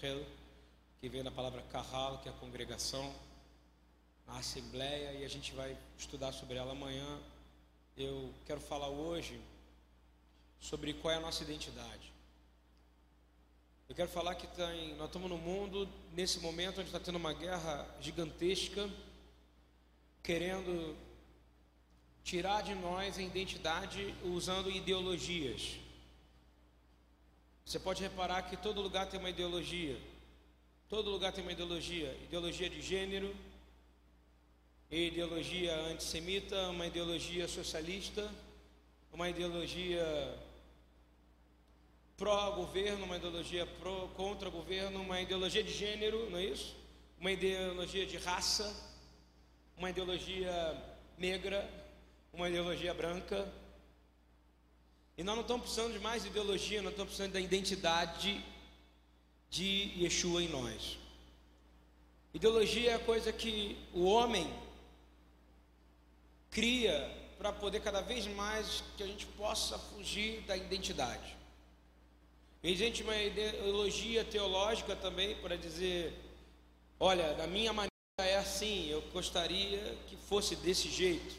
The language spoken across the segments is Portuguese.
Que vem da palavra Kahal, que é a congregação, a assembleia, e a gente vai estudar sobre ela amanhã. Eu quero falar hoje sobre qual é a nossa identidade. Eu quero falar que tem, nós estamos no mundo, nesse momento, onde está tendo uma guerra gigantesca, querendo tirar de nós a identidade usando ideologias. Você pode reparar que todo lugar tem uma ideologia. Todo lugar tem uma ideologia. Ideologia de gênero, ideologia antissemita, uma ideologia socialista, uma ideologia pró-governo, uma ideologia pró, contra governo, uma ideologia de gênero, não é isso? Uma ideologia de raça, uma ideologia negra, uma ideologia branca. E nós não estamos precisando de mais ideologia, nós estamos precisando da identidade de Yeshua em nós. Ideologia é a coisa que o homem cria para poder cada vez mais que a gente possa fugir da identidade. Existe uma ideologia teológica também para dizer, olha, da minha maneira é assim, eu gostaria que fosse desse jeito.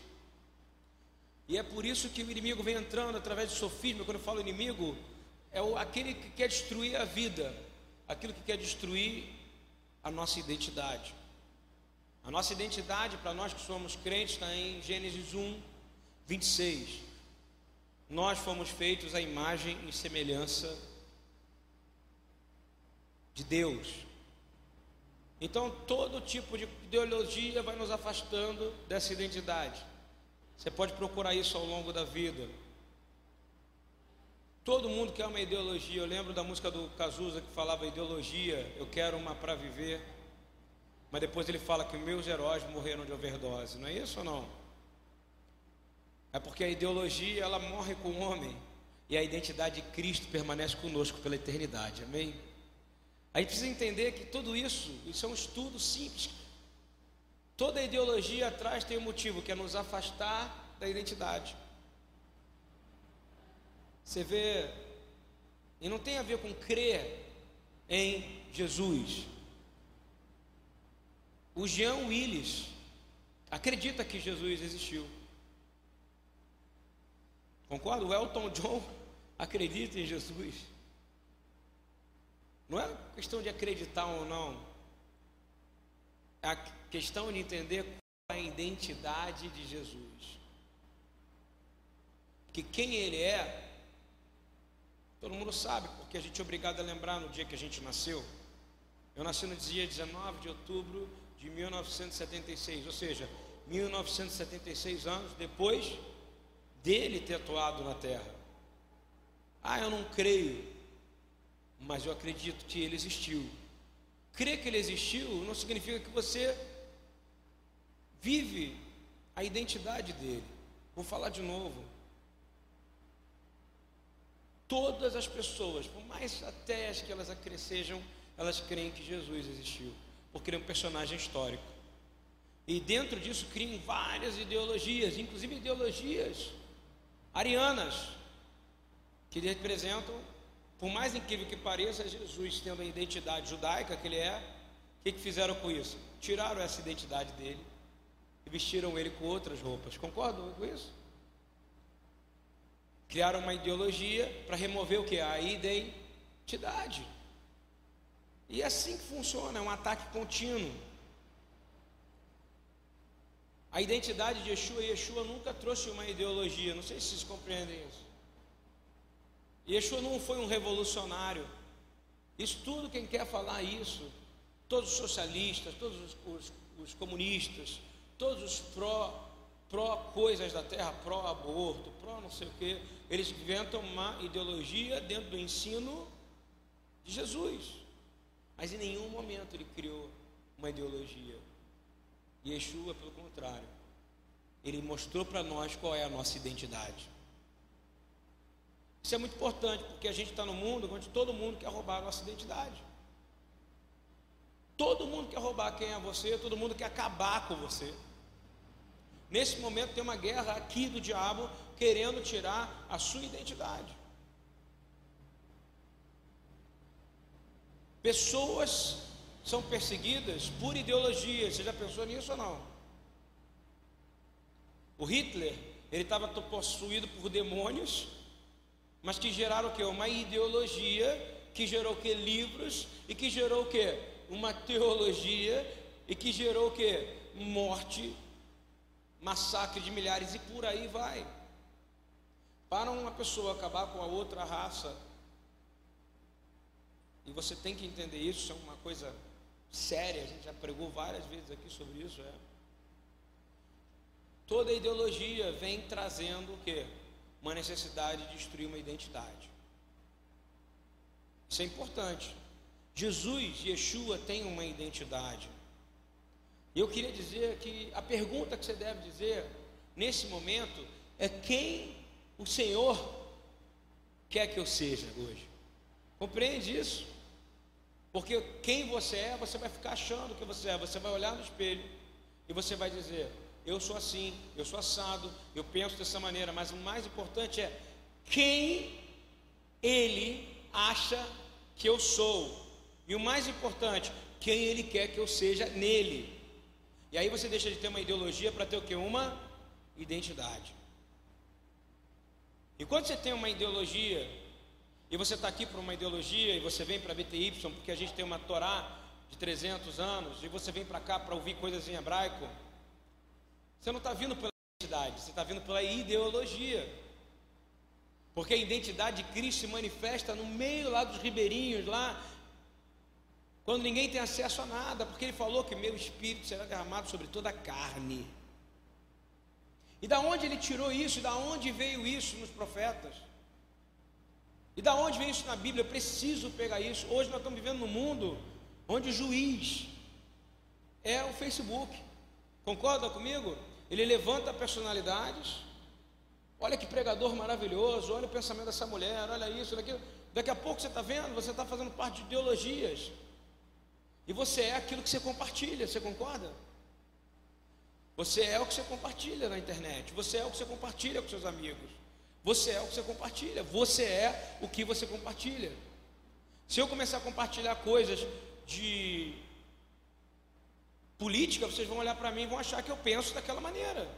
E é por isso que o inimigo vem entrando através do sofisma. Quando eu falo inimigo, é aquele que quer destruir a vida, aquilo que quer destruir a nossa identidade. A nossa identidade, para nós que somos crentes, está em Gênesis 1, 26. Nós fomos feitos à imagem e semelhança de Deus. Então, todo tipo de ideologia vai nos afastando dessa identidade. Você pode procurar isso ao longo da vida. Todo mundo quer uma ideologia. Eu lembro da música do Cazuza que falava ideologia, eu quero uma para viver. Mas depois ele fala que meus heróis morreram de overdose. Não é isso ou não? É porque a ideologia ela morre com o homem e a identidade de Cristo permanece conosco pela eternidade. Amém? A gente precisa entender que tudo isso, isso é um estudo simples Toda ideologia atrás tem um motivo, que é nos afastar da identidade. Você vê, e não tem a ver com crer em Jesus. O Jean Willis acredita que Jesus existiu. Concorda? O Elton John acredita em Jesus. Não é questão de acreditar ou não. É questão de entender qual é a identidade de Jesus. Que quem ele é, todo mundo sabe, porque a gente é obrigado a lembrar no dia que a gente nasceu. Eu nasci no dia 19 de outubro de 1976, ou seja, 1976 anos depois dele ter atuado na terra. Ah, eu não creio, mas eu acredito que ele existiu. Crer que ele existiu não significa que você vive a identidade dele. Vou falar de novo. Todas as pessoas, por mais até que elas acrescejam, elas creem que Jesus existiu, porque ele é um personagem histórico. E dentro disso criam várias ideologias, inclusive ideologias arianas, que representam por mais incrível que pareça, Jesus tendo a identidade judaica que ele é, o que fizeram com isso? Tiraram essa identidade dele e vestiram ele com outras roupas. Concordam com isso? Criaram uma ideologia para remover o que? A identidade. E é assim que funciona, é um ataque contínuo. A identidade de Yeshua, Yeshua nunca trouxe uma ideologia, não sei se vocês compreendem isso. Yeshua não foi um revolucionário. Isso tudo quem quer falar isso, todos os socialistas, todos os, os, os comunistas, todos os pró pró coisas da terra, pró aborto, pró não sei o que, eles inventam uma ideologia dentro do ensino de Jesus. Mas em nenhum momento ele criou uma ideologia. Yeshua, pelo contrário, ele mostrou para nós qual é a nossa identidade. Isso é muito importante, porque a gente está no mundo onde todo mundo quer roubar a nossa identidade. Todo mundo quer roubar quem é você, todo mundo quer acabar com você. Nesse momento tem uma guerra aqui do diabo querendo tirar a sua identidade. Pessoas são perseguidas por ideologia. Você já pensou nisso ou não? O Hitler, ele estava possuído por demônios, mas que geraram o quê? Uma ideologia que gerou o quê? Livros e que gerou o quê? Uma teologia e que gerou o quê? Morte, massacre de milhares e por aí vai. Para uma pessoa acabar com a outra raça, e você tem que entender isso, é uma coisa séria, a gente já pregou várias vezes aqui sobre isso, é. Toda ideologia vem trazendo o quê? Uma necessidade de destruir uma identidade. Isso é importante. Jesus, Yeshua, tem uma identidade. E eu queria dizer que a pergunta que você deve dizer nesse momento é quem o Senhor quer que eu seja hoje. Compreende isso? Porque quem você é, você vai ficar achando que você é. Você vai olhar no espelho e você vai dizer: Eu sou assim, eu sou assado, eu penso dessa maneira. Mas o mais importante é quem Ele acha que eu sou. E o mais importante, quem Ele quer que eu seja nele. E aí você deixa de ter uma ideologia para ter o que? Uma identidade. E quando você tem uma ideologia, e você está aqui por uma ideologia, e você vem para BTY, porque a gente tem uma Torá de 300 anos, e você vem para cá para ouvir coisas em hebraico, você não está vindo pela identidade, você está vindo pela ideologia. Porque a identidade de Cristo se manifesta no meio lá dos ribeirinhos, lá, quando ninguém tem acesso a nada, porque ele falou que meu espírito será derramado sobre toda a carne. E da onde ele tirou isso? E da onde veio isso nos profetas? E da onde vem isso na Bíblia? Eu preciso pegar isso. Hoje nós estamos vivendo num mundo onde o juiz é o Facebook. Concorda comigo? Ele levanta personalidades. Olha que pregador maravilhoso. Olha o pensamento dessa mulher. Olha isso, olha aquilo. Daqui a pouco você está vendo, você está fazendo parte de ideologias. E você é aquilo que você compartilha, você concorda? Você é o que você compartilha na internet, você é o que você compartilha com seus amigos, você é o que você compartilha, você é o que você compartilha. Se eu começar a compartilhar coisas de política, vocês vão olhar para mim e vão achar que eu penso daquela maneira.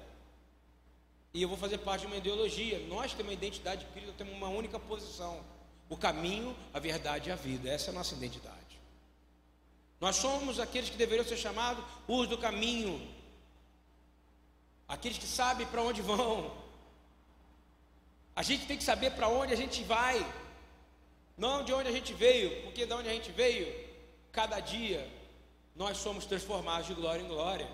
E eu vou fazer parte de uma ideologia. Nós temos uma identidade de temos uma única posição: o caminho, a verdade e a vida. Essa é a nossa identidade. Nós somos aqueles que deveriam ser chamados os do caminho, aqueles que sabem para onde vão. A gente tem que saber para onde a gente vai, não de onde a gente veio, porque de onde a gente veio, cada dia nós somos transformados de glória em glória.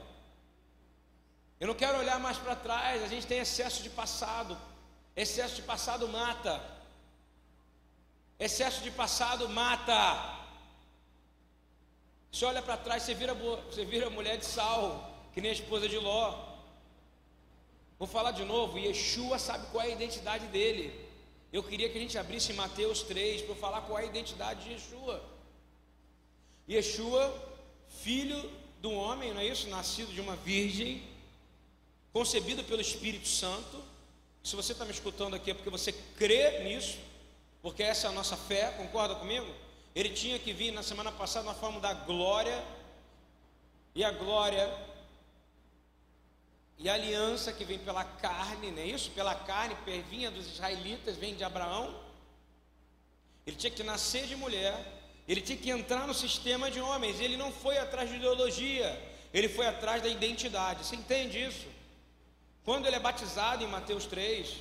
Eu não quero olhar mais para trás, a gente tem excesso de passado, excesso de passado mata, excesso de passado mata. Você olha para trás, você vira, você vira mulher de sal, que nem a esposa de Ló. Vou falar de novo, Yeshua sabe qual é a identidade dele. Eu queria que a gente abrisse Mateus 3 para falar qual é a identidade de Yeshua. Yeshua, filho do homem, não é isso? Nascido de uma virgem, concebido pelo Espírito Santo. Se você está me escutando aqui é porque você crê nisso, porque essa é a nossa fé, concorda comigo? Ele tinha que vir na semana passada na forma da glória, e a glória e a aliança que vem pela carne, não é isso? Pela carne, vinha dos israelitas, vem de Abraão. Ele tinha que nascer de mulher, ele tinha que entrar no sistema de homens. Ele não foi atrás de ideologia, ele foi atrás da identidade. Você entende isso? Quando ele é batizado em Mateus 3,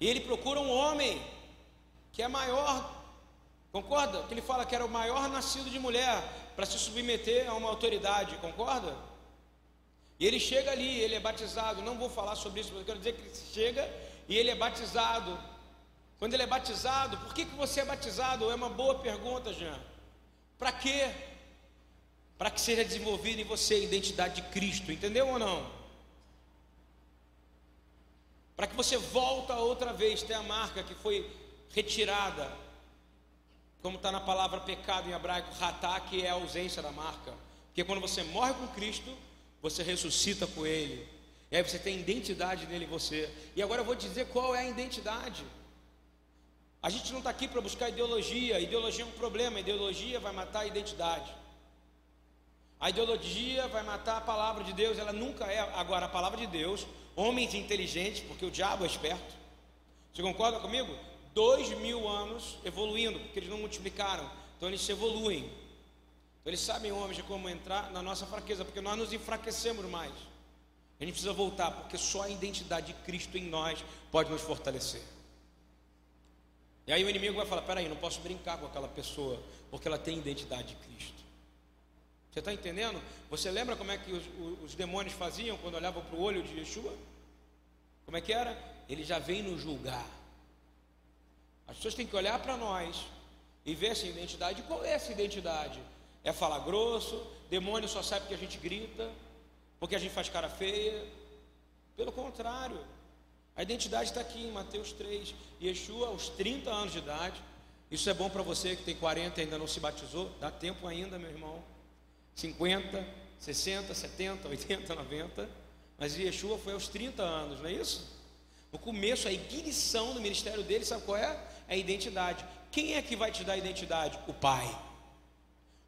ele procura um homem que é maior, concorda? Que ele fala que era o maior nascido de mulher para se submeter a uma autoridade, concorda? E ele chega ali, ele é batizado. Não vou falar sobre isso, mas eu quero dizer que ele chega e ele é batizado. Quando ele é batizado, por que, que você é batizado? É uma boa pergunta, Jean. Para quê? Para que seja desenvolvida em você a identidade de Cristo, entendeu ou não? Para que você volta outra vez, ter a marca que foi retirada, como está na palavra pecado em hebraico, ratá, que é a ausência da marca. Porque quando você morre com Cristo, você ressuscita com Ele, e aí você tem identidade nele em você. E agora eu vou dizer qual é a identidade. A gente não está aqui para buscar ideologia. Ideologia é um problema. A ideologia vai matar a identidade. A ideologia vai matar a palavra de Deus. Ela nunca é. Agora, a palavra de Deus, homens inteligentes, porque o diabo é esperto. Você concorda comigo? Dois mil anos evoluindo, porque eles não multiplicaram. Então eles se evoluem. Então eles sabem, homens, como entrar na nossa fraqueza, porque nós nos enfraquecemos mais. A gente precisa voltar, porque só a identidade de Cristo em nós pode nos fortalecer. E aí o inimigo vai falar: peraí, não posso brincar com aquela pessoa, porque ela tem identidade de Cristo. Você está entendendo? Você lembra como é que os, os demônios faziam quando olhavam para o olho de Yeshua? Como é que era? Ele já vem nos julgar. As pessoas têm que olhar para nós e ver essa identidade. Qual é essa identidade? É falar grosso, demônio só sabe que a gente grita, porque a gente faz cara feia. Pelo contrário, a identidade está aqui em Mateus 3. Yeshua, aos 30 anos de idade, isso é bom para você que tem 40 e ainda não se batizou, dá tempo ainda, meu irmão. 50, 60, 70, 80, 90. Mas Yeshua foi aos 30 anos, não é isso? No começo, a ignição do ministério dele, sabe qual é? É identidade. Quem é que vai te dar identidade? O Pai.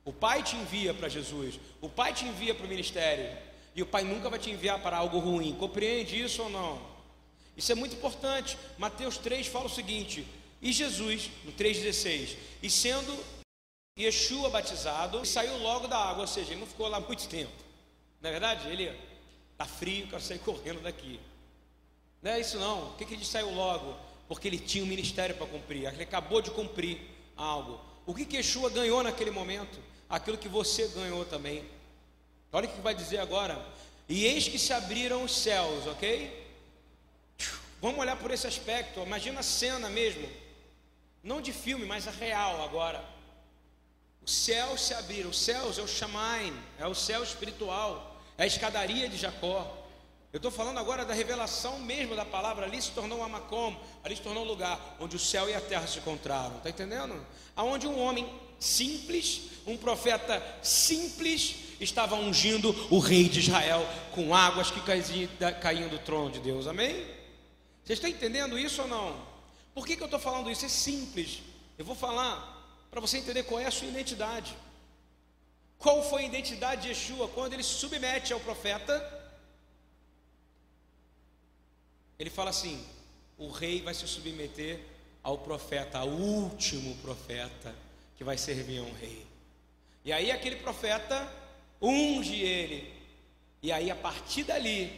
O Pai te envia para Jesus, o Pai te envia para o ministério, e o Pai nunca vai te enviar para algo ruim. Compreende isso ou não? Isso é muito importante. Mateus 3 fala o seguinte: E Jesus, no 3,16, e sendo Yeshua batizado, saiu logo da água, ou seja, ele não ficou lá muito tempo. Não é verdade? Ele está frio, quero sair correndo daqui. Não é isso não. Por que, que ele saiu logo? Porque ele tinha um ministério para cumprir. Ele acabou de cumprir algo. O que, que Yeshua ganhou naquele momento? aquilo que você ganhou também. Olha o que vai dizer agora. E eis que se abriram os céus, ok? Vamos olhar por esse aspecto. Imagina a cena mesmo. Não de filme, mas a real agora. Os céus se abriram. Os céus é o Shamaim, é o céu espiritual, é a escadaria de Jacó. Eu estou falando agora da revelação mesmo da palavra. Ali se tornou um amacom, ali se tornou um lugar onde o céu e a terra se encontraram. Está entendendo? Aonde um homem simples, um profeta simples, estava ungindo o rei de Israel com águas que caíam do trono de Deus. Amém? Você está entendendo isso ou não? Por que, que eu estou falando isso? É simples. Eu vou falar para você entender qual é a sua identidade. Qual foi a identidade de Yeshua quando ele se submete ao profeta? Ele fala assim: o rei vai se submeter ao profeta, ao último profeta que vai servir a um rei. E aí aquele profeta unge ele. E aí a partir dali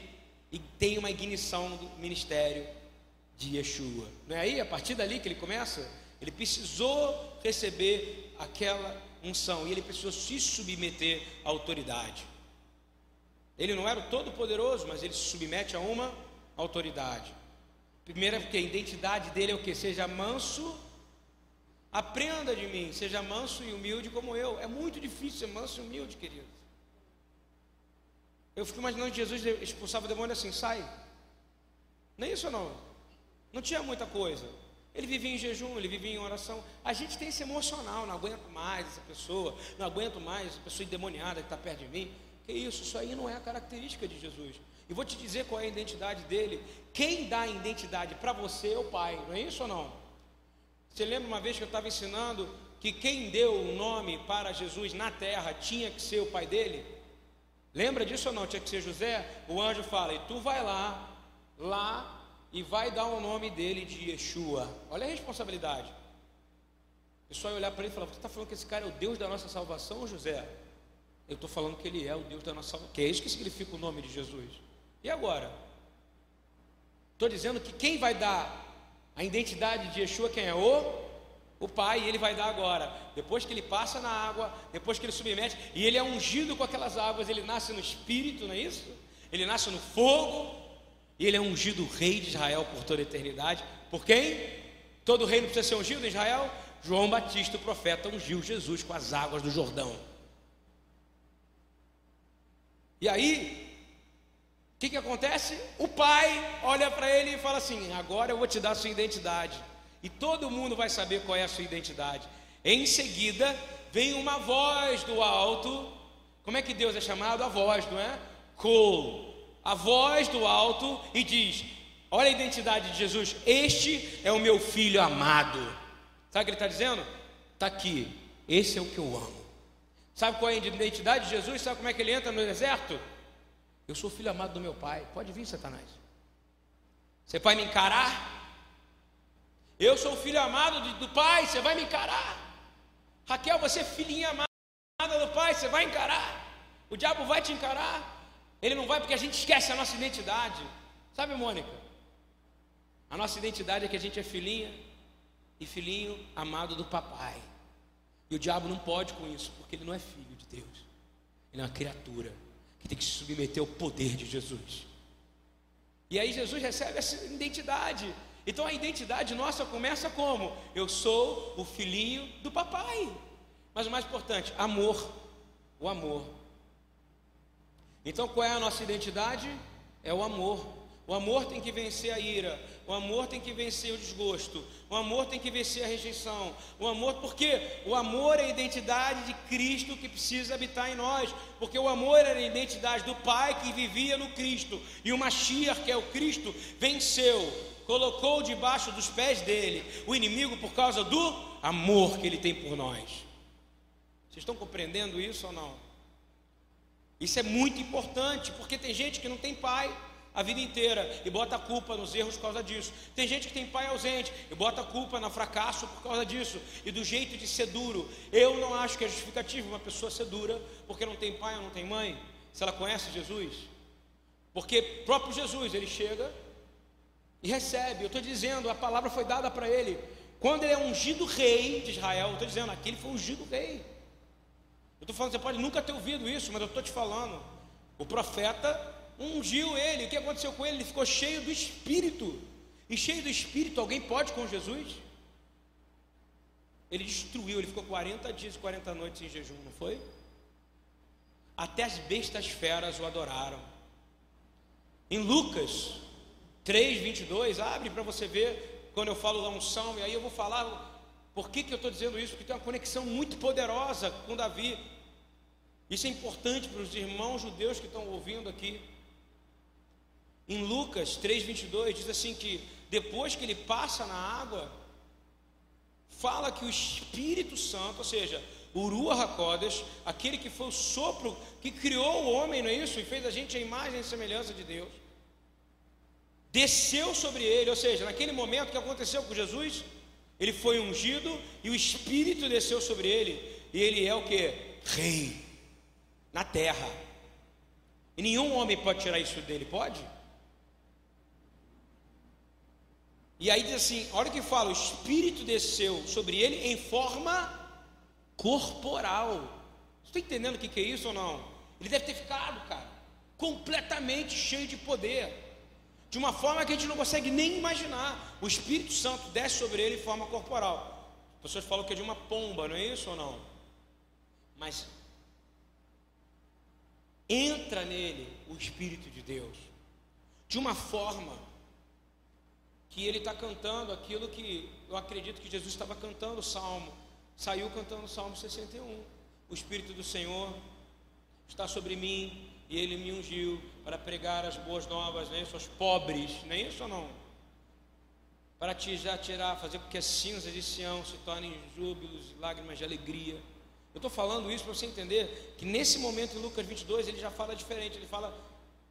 e tem uma ignição do ministério de Yeshua. Não é aí a partir dali que ele começa? Ele precisou receber aquela unção e ele precisou se submeter à autoridade. Ele não era o todo poderoso, mas ele se submete a uma autoridade. Primeiro é porque a identidade dele é o que? Seja manso, aprenda de mim, seja manso e humilde como eu. É muito difícil ser manso e humilde, querido. Eu fico imaginando que Jesus expulsava o demônio assim, sai. Nem isso não. Não tinha muita coisa. Ele vivia em jejum, ele vivia em oração. A gente tem esse emocional, não aguento mais essa pessoa, não aguento mais essa pessoa endemoniada que está perto de mim. Que isso, isso aí não é a característica de Jesus. E vou te dizer qual é a identidade dele. Quem dá a identidade para você é o Pai, não é isso ou não? Você lembra uma vez que eu estava ensinando que quem deu o nome para Jesus na terra tinha que ser o pai dele? Lembra disso ou não? Tinha que ser José? O anjo fala: e tu vai lá, lá, e vai dar o nome dele de Yeshua. Olha a responsabilidade. O pessoal ia olhar para ele e falar: Você está falando que esse cara é o Deus da nossa salvação, José? Eu estou falando que ele é o Deus da nossa salvação. Que é isso que significa o nome de Jesus. E agora? Estou dizendo que quem vai dar a identidade de Yeshua, quem é? O, o Pai, ele vai dar agora. Depois que ele passa na água, depois que ele submete, e ele é ungido com aquelas águas, ele nasce no Espírito, não é isso? Ele nasce no fogo, e ele é ungido rei de Israel por toda a eternidade. Por quem? Todo reino precisa ser ungido em Israel? João Batista, o profeta, ungiu Jesus com as águas do Jordão. E aí, que, que acontece? O pai olha para ele e fala assim: agora eu vou te dar a sua identidade. E todo mundo vai saber qual é a sua identidade. Em seguida, vem uma voz do alto. Como é que Deus é chamado? A voz, não é? Col. A voz do alto e diz: Olha a identidade de Jesus. Este é o meu filho amado. Sabe o que ele está dizendo? Está aqui, esse é o que eu amo. Sabe qual é a identidade de Jesus? Sabe como é que ele entra no deserto? Eu sou filho amado do meu pai. Pode vir, Satanás. Você vai me encarar? Eu sou filho amado do pai, você vai me encarar. Raquel, você é filhinha amada do pai, você vai encarar. O diabo vai te encarar. Ele não vai porque a gente esquece a nossa identidade. Sabe, Mônica? A nossa identidade é que a gente é filhinha e filhinho amado do papai. E o diabo não pode com isso, porque ele não é filho de Deus. Ele é uma criatura que tem que se submeter ao poder de Jesus. E aí Jesus recebe essa identidade. Então a identidade nossa começa como? Eu sou o filhinho do papai. Mas o mais importante, amor. O amor. Então qual é a nossa identidade? É o amor. O amor tem que vencer a ira, o amor tem que vencer o desgosto, o amor tem que vencer a rejeição. O amor, porque o amor é a identidade de Cristo que precisa habitar em nós, porque o amor era a identidade do Pai que vivia no Cristo, e o Mashiach, que é o Cristo, venceu, colocou debaixo dos pés dele o inimigo por causa do amor que ele tem por nós. Vocês estão compreendendo isso ou não? Isso é muito importante, porque tem gente que não tem pai a vida inteira e bota a culpa nos erros por causa disso. Tem gente que tem pai ausente e bota a culpa no fracasso por causa disso e do jeito de ser duro. Eu não acho que é justificativo uma pessoa ser dura porque não tem pai ou não tem mãe, se ela conhece Jesus. Porque próprio Jesus, ele chega e recebe. Eu estou dizendo, a palavra foi dada para ele. Quando ele é ungido rei de Israel, eu estou dizendo, aqui ele foi ungido rei. Eu estou falando, você pode nunca ter ouvido isso, mas eu estou te falando. O profeta ungiu ele. O que aconteceu com ele? Ele ficou cheio do Espírito. E cheio do Espírito, alguém pode com Jesus? Ele destruiu, ele ficou 40 dias e 40 noites em jejum, não foi? Até as bestas feras o adoraram. Em Lucas 3, 22, abre para você ver quando eu falo da unção, e aí eu vou falar por que, que eu estou dizendo isso, porque tem uma conexão muito poderosa com Davi. Isso é importante para os irmãos judeus que estão ouvindo aqui. Em Lucas 3:22 diz assim que depois que ele passa na água, fala que o Espírito Santo, ou seja, o Ruach aquele que foi o sopro que criou o homem, não é isso? E fez a gente a imagem e semelhança de Deus. Desceu sobre ele, ou seja, naquele momento que aconteceu com Jesus, ele foi ungido e o Espírito desceu sobre ele, e ele é o que? Rei na terra. E nenhum homem pode tirar isso dele, pode? E aí diz assim: olha o que fala, o Espírito desceu sobre ele em forma corporal. Você está entendendo o que, que é isso ou não? Ele deve ter ficado, cara, completamente cheio de poder. De uma forma que a gente não consegue nem imaginar. O Espírito Santo desce sobre ele em forma corporal. As pessoas falam que é de uma pomba, não é isso ou não? Mas entra nele o Espírito de Deus de uma forma que ele está cantando aquilo que eu acredito que Jesus estava cantando o salmo. Saiu cantando o salmo 61. O Espírito do Senhor está sobre mim e ele me ungiu para pregar as boas novas, né? aos pobres, não é isso ou não? Para te já tirar, fazer com que as cinzas de Sião se tornem júbilos lágrimas de alegria. Eu estou falando isso para você entender que nesse momento em Lucas 22 ele já fala diferente. Ele fala,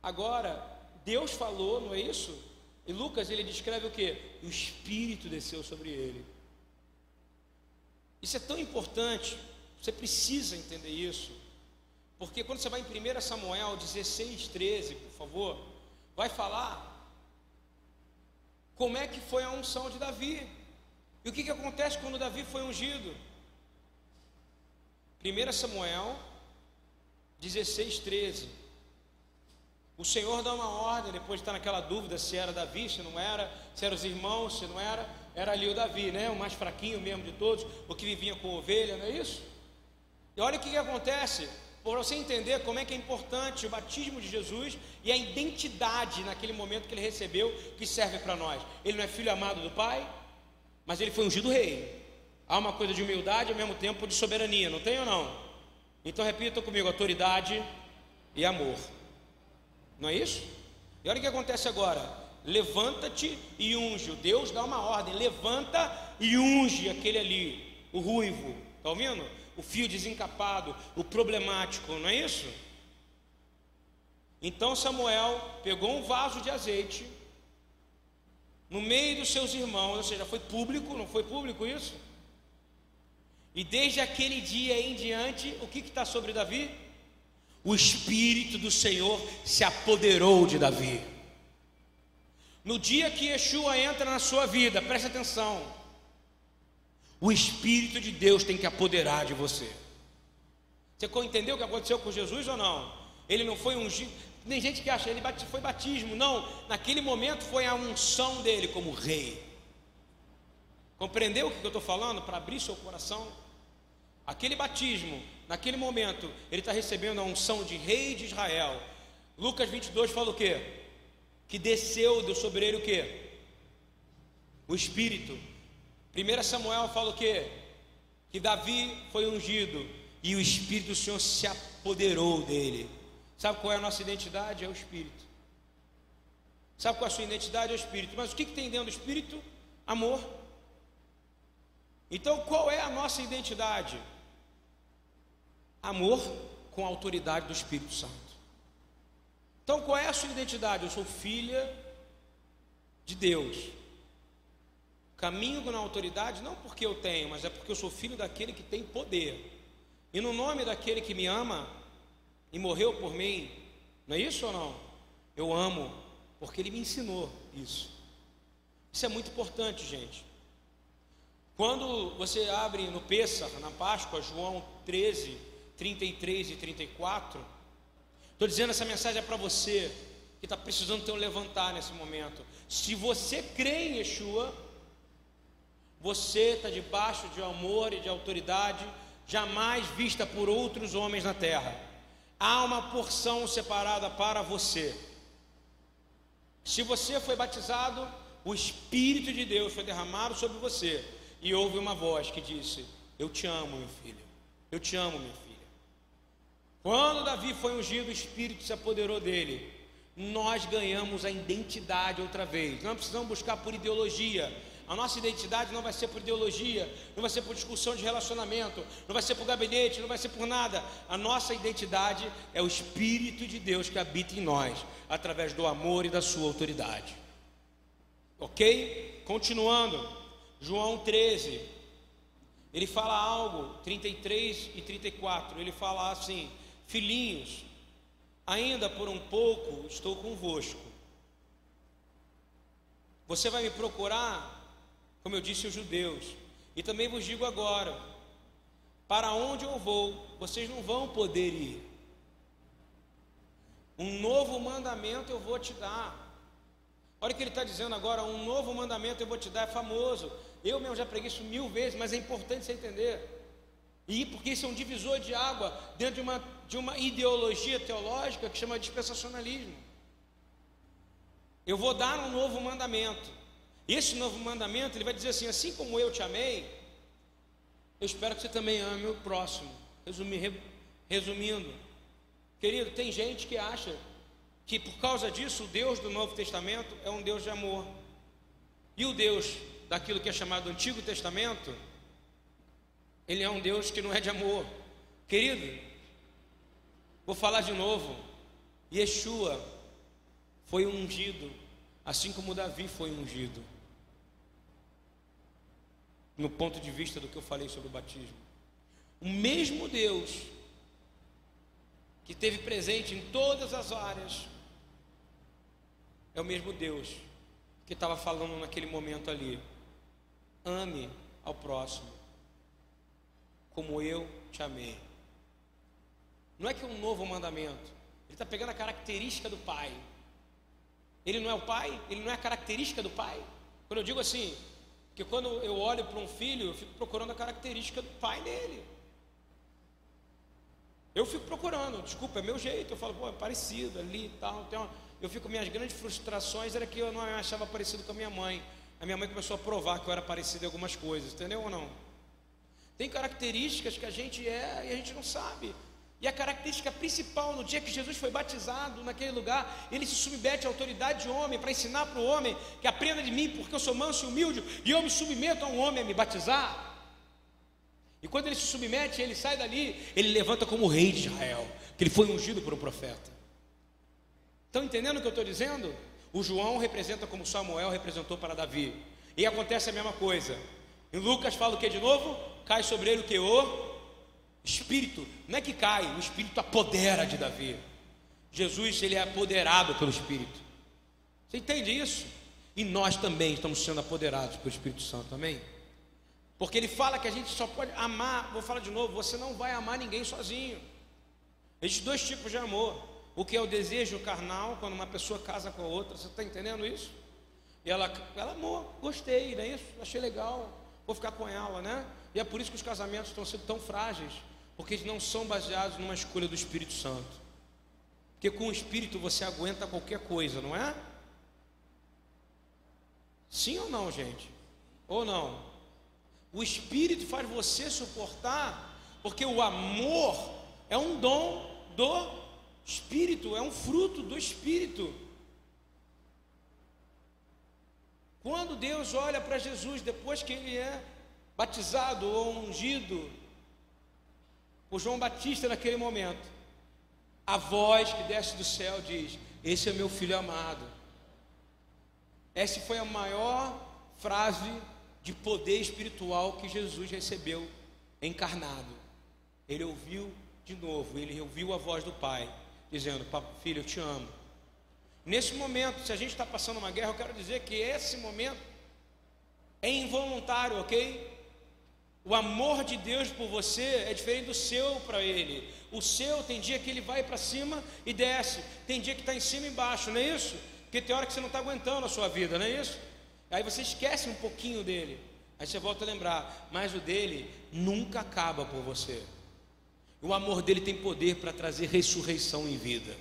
agora, Deus falou, não é isso? E Lucas ele descreve o que? O Espírito desceu sobre ele. Isso é tão importante, você precisa entender isso. Porque quando você vai em 1 Samuel 16, 13, por favor, vai falar como é que foi a unção de Davi. E o que, que acontece quando Davi foi ungido? 1 Samuel 16, 13. O Senhor dá uma ordem, depois de estar naquela dúvida se era Davi, se não era, se eram os irmãos, se não era, era ali o Davi, né? O mais fraquinho mesmo de todos, o que vivia com ovelha, não é isso? E olha o que, que acontece, para você entender como é que é importante o batismo de Jesus e a identidade naquele momento que ele recebeu, que serve para nós. Ele não é filho amado do Pai, mas ele foi ungido rei. Há uma coisa de humildade ao mesmo tempo de soberania, não tem ou não? Então repita comigo: autoridade e amor. Não é isso? E olha o que acontece agora. levanta-te e unge. O Deus dá uma ordem, levanta e unge aquele ali, o ruivo, está ouvindo? O fio desencapado, o problemático, não é isso? Então Samuel pegou um vaso de azeite no meio dos seus irmãos, ou seja, foi público, não foi público isso? E desde aquele dia em diante, o que está sobre Davi? O Espírito do Senhor se apoderou de Davi. No dia que Yeshua entra na sua vida, preste atenção, o Espírito de Deus tem que apoderar de você. Você entendeu o que aconteceu com Jesus ou não? Ele não foi ungido. Tem gente que acha ele foi batismo. Não, naquele momento foi a unção dele como rei. Compreendeu o que eu estou falando? Para abrir seu coração. Aquele batismo, naquele momento, ele está recebendo a unção de rei de Israel. Lucas 22 fala o quê? Que desceu sobre ele o quê? O Espírito. 1 Samuel fala o quê? Que Davi foi ungido e o Espírito do Senhor se apoderou dele. Sabe qual é a nossa identidade? É o Espírito. Sabe qual é a sua identidade? É o Espírito. Mas o que, que tem dentro do Espírito? Amor. Então, qual é a nossa identidade? Amor com a autoridade do Espírito Santo. Então, qual é a sua identidade? Eu sou filha de Deus. Caminho na autoridade não porque eu tenho, mas é porque eu sou filho daquele que tem poder. E no nome daquele que me ama, e morreu por mim. Não é isso ou não? Eu amo, porque ele me ensinou isso. Isso é muito importante, gente. Quando você abre no Pêssar, na Páscoa, João 13, 33 e 34, estou dizendo essa mensagem é para você que está precisando ter um levantar nesse momento. Se você crê em Yeshua, você está debaixo de amor e de autoridade jamais vista por outros homens na terra há uma porção separada para você. Se você foi batizado, o Espírito de Deus foi derramado sobre você e houve uma voz que disse: Eu te amo, meu filho. Eu te amo, minha filha. Quando Davi foi ungido, o Espírito se apoderou dele. Nós ganhamos a identidade outra vez. Não precisamos buscar por ideologia a nossa identidade não vai ser por ideologia, não vai ser por discussão de relacionamento, não vai ser por gabinete, não vai ser por nada. A nossa identidade é o Espírito de Deus que habita em nós, através do amor e da sua autoridade. Ok? Continuando, João 13, ele fala algo, 33 e 34, ele fala assim: Filhinhos, ainda por um pouco estou convosco. Você vai me procurar como eu disse aos judeus, e também vos digo agora: para onde eu vou, vocês não vão poder ir. Um novo mandamento eu vou te dar. Olha o que ele está dizendo agora: um novo mandamento eu vou te dar, é famoso. Eu mesmo já preguei isso mil vezes, mas é importante você entender. E porque isso é um divisor de água dentro de uma, de uma ideologia teológica que chama dispensacionalismo. Eu vou dar um novo mandamento. Esse novo mandamento, ele vai dizer assim: assim como eu te amei, eu espero que você também ame o próximo. resumindo, querido, tem gente que acha que por causa disso o Deus do Novo Testamento é um Deus de amor. E o Deus daquilo que é chamado Antigo Testamento, ele é um Deus que não é de amor. Querido, vou falar de novo. Yeshua foi ungido, assim como Davi foi ungido no ponto de vista do que eu falei sobre o batismo. O mesmo Deus que teve presente em todas as áreas é o mesmo Deus que estava falando naquele momento ali. Ame ao próximo como eu te amei. Não é que é um novo mandamento. Ele está pegando a característica do pai. Ele não é o pai, ele não é a característica do pai. Quando eu digo assim, porque quando eu olho para um filho, eu fico procurando a característica do pai dele. Eu fico procurando, desculpa, é meu jeito. Eu falo, pô, é parecido ali e tal. Uma... Eu fico, minhas grandes frustrações era que eu não me achava parecido com a minha mãe. A minha mãe começou a provar que eu era parecido em algumas coisas, entendeu ou não? Tem características que a gente é e a gente não sabe. E a característica principal no dia que Jesus foi batizado naquele lugar, ele se submete à autoridade de homem para ensinar para o homem que aprenda de mim, porque eu sou manso e humilde, e eu me submeto a um homem a me batizar. E quando ele se submete, ele sai dali, ele levanta como rei de Israel, que ele foi ungido por um profeta. Estão entendendo o que eu estou dizendo? O João representa como Samuel representou para Davi. E acontece a mesma coisa. Em Lucas fala o que de novo? Cai sobre ele o que? O Espírito, não é que cai, o Espírito apodera de Davi. Jesus, ele é apoderado pelo Espírito. Você entende isso? E nós também estamos sendo apoderados pelo Espírito Santo, amém? Porque ele fala que a gente só pode amar, vou falar de novo, você não vai amar ninguém sozinho. Existem dois tipos de amor. O que é o desejo carnal, quando uma pessoa casa com a outra, você está entendendo isso? E ela, ela amou, gostei, não é isso? Achei legal, vou ficar com ela, né? E é por isso que os casamentos estão sendo tão frágeis porque eles não são baseados numa escolha do Espírito Santo. Porque com o Espírito você aguenta qualquer coisa, não é? Sim ou não, gente? Ou não? O Espírito faz você suportar, porque o amor é um dom do Espírito, é um fruto do Espírito. Quando Deus olha para Jesus depois que ele é batizado ou ungido, o João Batista naquele momento, a voz que desce do céu diz: Esse é meu filho amado. Essa foi a maior frase de poder espiritual que Jesus recebeu encarnado. Ele ouviu de novo, ele ouviu a voz do Pai, dizendo: Filho, eu te amo. Nesse momento, se a gente está passando uma guerra, eu quero dizer que esse momento é involuntário, ok? O amor de Deus por você é diferente do seu para Ele. O seu tem dia que ele vai para cima e desce, tem dia que está em cima e embaixo, não é isso? Porque tem hora que você não está aguentando a sua vida, não é isso? Aí você esquece um pouquinho dele, aí você volta a lembrar, mas o dele nunca acaba por você. O amor dele tem poder para trazer ressurreição em vida.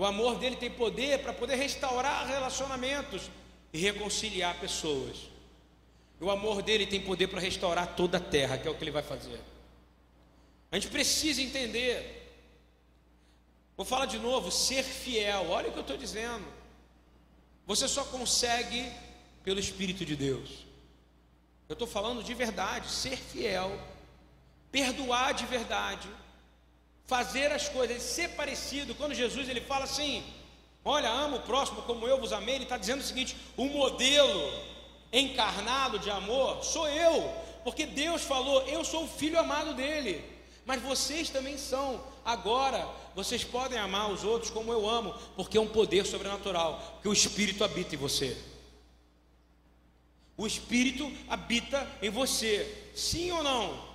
O amor dele tem poder para poder restaurar relacionamentos e reconciliar pessoas. O amor dele tem poder para restaurar toda a terra, que é o que ele vai fazer. A gente precisa entender. Vou falar de novo: ser fiel. Olha o que eu estou dizendo. Você só consegue pelo Espírito de Deus. Eu estou falando de verdade, ser fiel, perdoar de verdade, fazer as coisas, ser parecido. Quando Jesus ele fala assim: Olha, amo o próximo como eu vos amei, ele está dizendo o seguinte: o modelo encarnado de amor sou eu, porque Deus falou: Eu sou o filho amado dele, mas vocês também são. Agora, vocês podem amar os outros como eu amo, porque é um poder sobrenatural, que o Espírito habita em você. O Espírito habita em você, sim ou não?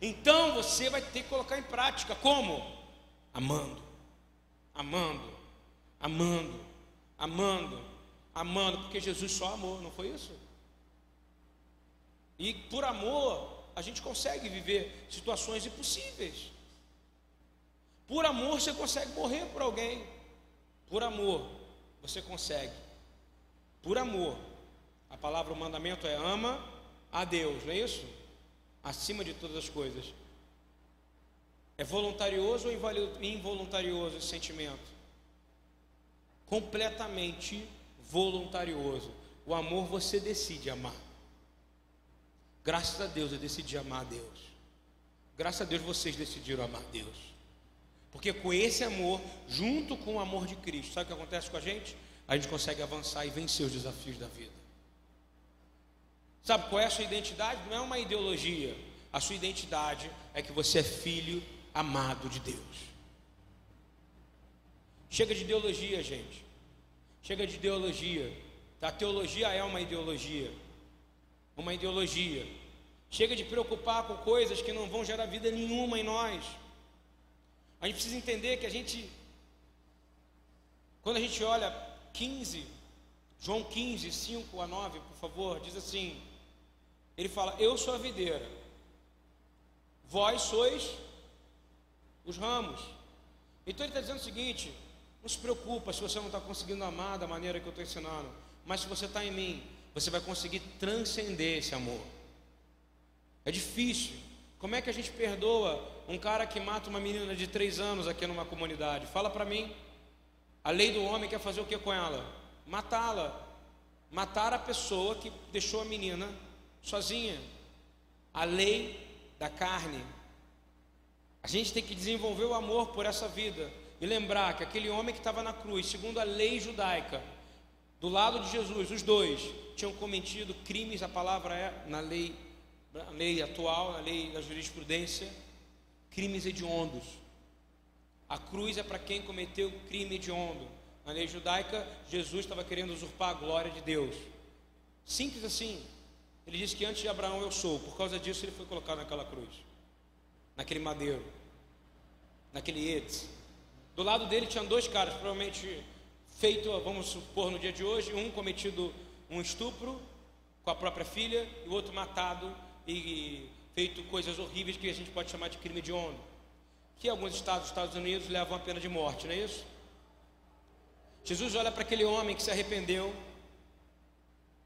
Então você vai ter que colocar em prática como? Amando, amando, amando, amando, amando, porque Jesus só amou, não foi isso? E por amor, a gente consegue viver situações impossíveis. Por amor, você consegue morrer por alguém. Por amor, você consegue. Por amor. A palavra, o mandamento é ama a Deus, não é isso? Acima de todas as coisas. É voluntarioso ou involuntarioso esse sentimento? Completamente voluntarioso. O amor você decide amar. Graças a Deus eu decidi amar a Deus. Graças a Deus vocês decidiram amar a Deus. Porque com esse amor, junto com o amor de Cristo, sabe o que acontece com a gente? A gente consegue avançar e vencer os desafios da vida. Sabe qual é a sua identidade? Não é uma ideologia. A sua identidade é que você é filho amado de Deus. Chega de ideologia, gente. Chega de ideologia. A teologia é uma ideologia uma ideologia. Chega de preocupar com coisas que não vão gerar vida nenhuma em nós. A gente precisa entender que a gente, quando a gente olha 15, João 15, 5 a 9, por favor, diz assim: ele fala, Eu sou a videira, vós sois os ramos. Então ele está dizendo o seguinte: não se preocupa se você não está conseguindo amar da maneira que eu estou ensinando, mas se você está em mim, você vai conseguir transcender esse amor. É difícil. Como é que a gente perdoa um cara que mata uma menina de três anos aqui numa comunidade? Fala para mim. A lei do homem quer fazer o que com ela? Matá-la. Matar a pessoa que deixou a menina sozinha. A lei da carne. A gente tem que desenvolver o amor por essa vida e lembrar que aquele homem que estava na cruz, segundo a lei judaica, do lado de Jesus, os dois tinham cometido crimes, a palavra é na lei, na lei atual, na lei da jurisprudência, crimes hediondos. A cruz é para quem cometeu crime hediondo. Na lei judaica, Jesus estava querendo usurpar a glória de Deus. Simples assim. Ele disse que antes de Abraão eu sou. Por causa disso ele foi colocado naquela cruz. Naquele madeiro. Naquele Edes. Do lado dele tinham dois caras, provavelmente feito, vamos supor, no dia de hoje, um cometido um estupro com a própria filha e o outro matado e feito coisas horríveis que a gente pode chamar de crime de honra. Que alguns estados, Estados Unidos, levam a pena de morte, não é isso? Jesus olha para aquele homem que se arrependeu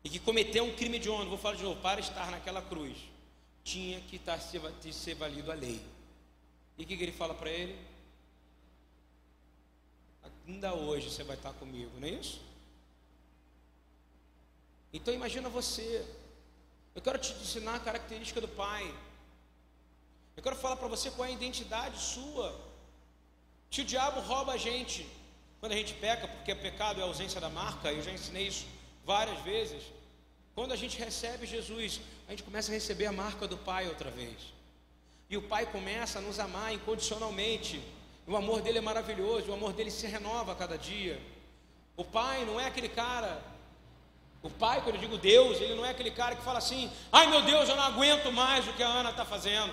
e que cometeu um crime de honra. Vou falar de novo, para estar naquela cruz, tinha que estar, ser, ser valido a lei. E o que, que ele fala para ele? Ainda hoje você vai estar comigo, não é isso? Então imagina você. Eu quero te ensinar a característica do Pai. Eu quero falar para você qual é a identidade sua. Se o diabo rouba a gente, quando a gente peca, porque pecado é a ausência da marca, eu já ensinei isso várias vezes. Quando a gente recebe Jesus, a gente começa a receber a marca do Pai outra vez. E o Pai começa a nos amar incondicionalmente. O amor dele é maravilhoso, o amor dele se renova a cada dia. O Pai não é aquele cara o pai, quando eu digo Deus, ele não é aquele cara que fala assim: ai meu Deus, eu não aguento mais o que a Ana está fazendo,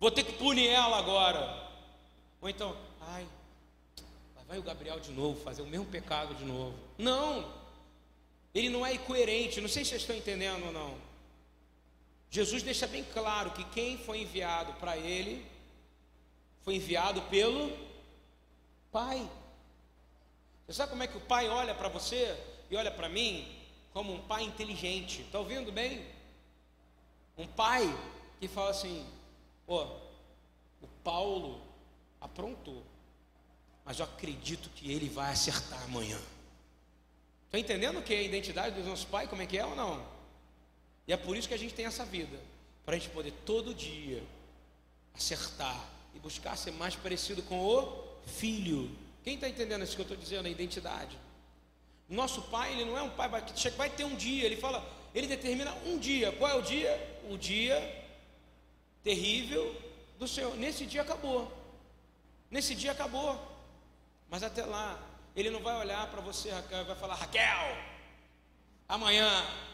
vou ter que punir ela agora. Ou então, ai, vai o Gabriel de novo fazer o mesmo pecado de novo. Não, ele não é incoerente, não sei se vocês estão entendendo ou não. Jesus deixa bem claro que quem foi enviado para ele foi enviado pelo Pai. Você sabe como é que o Pai olha para você? e olha para mim como um pai inteligente. Está ouvindo bem? Um pai que fala assim: ó, o Paulo aprontou, mas eu acredito que ele vai acertar amanhã. Está entendendo o que é a identidade do nosso pai? Como é que é ou não? E é por isso que a gente tem essa vida para a gente poder todo dia acertar e buscar ser mais parecido com o filho. Quem está entendendo isso que eu estou dizendo? A identidade. Nosso pai, ele não é um pai que vai ter um dia, ele fala, ele determina um dia. Qual é o dia? O dia terrível do Senhor. Nesse dia acabou. Nesse dia acabou. Mas até lá, ele não vai olhar para você, Raquel, e vai falar: Raquel, amanhã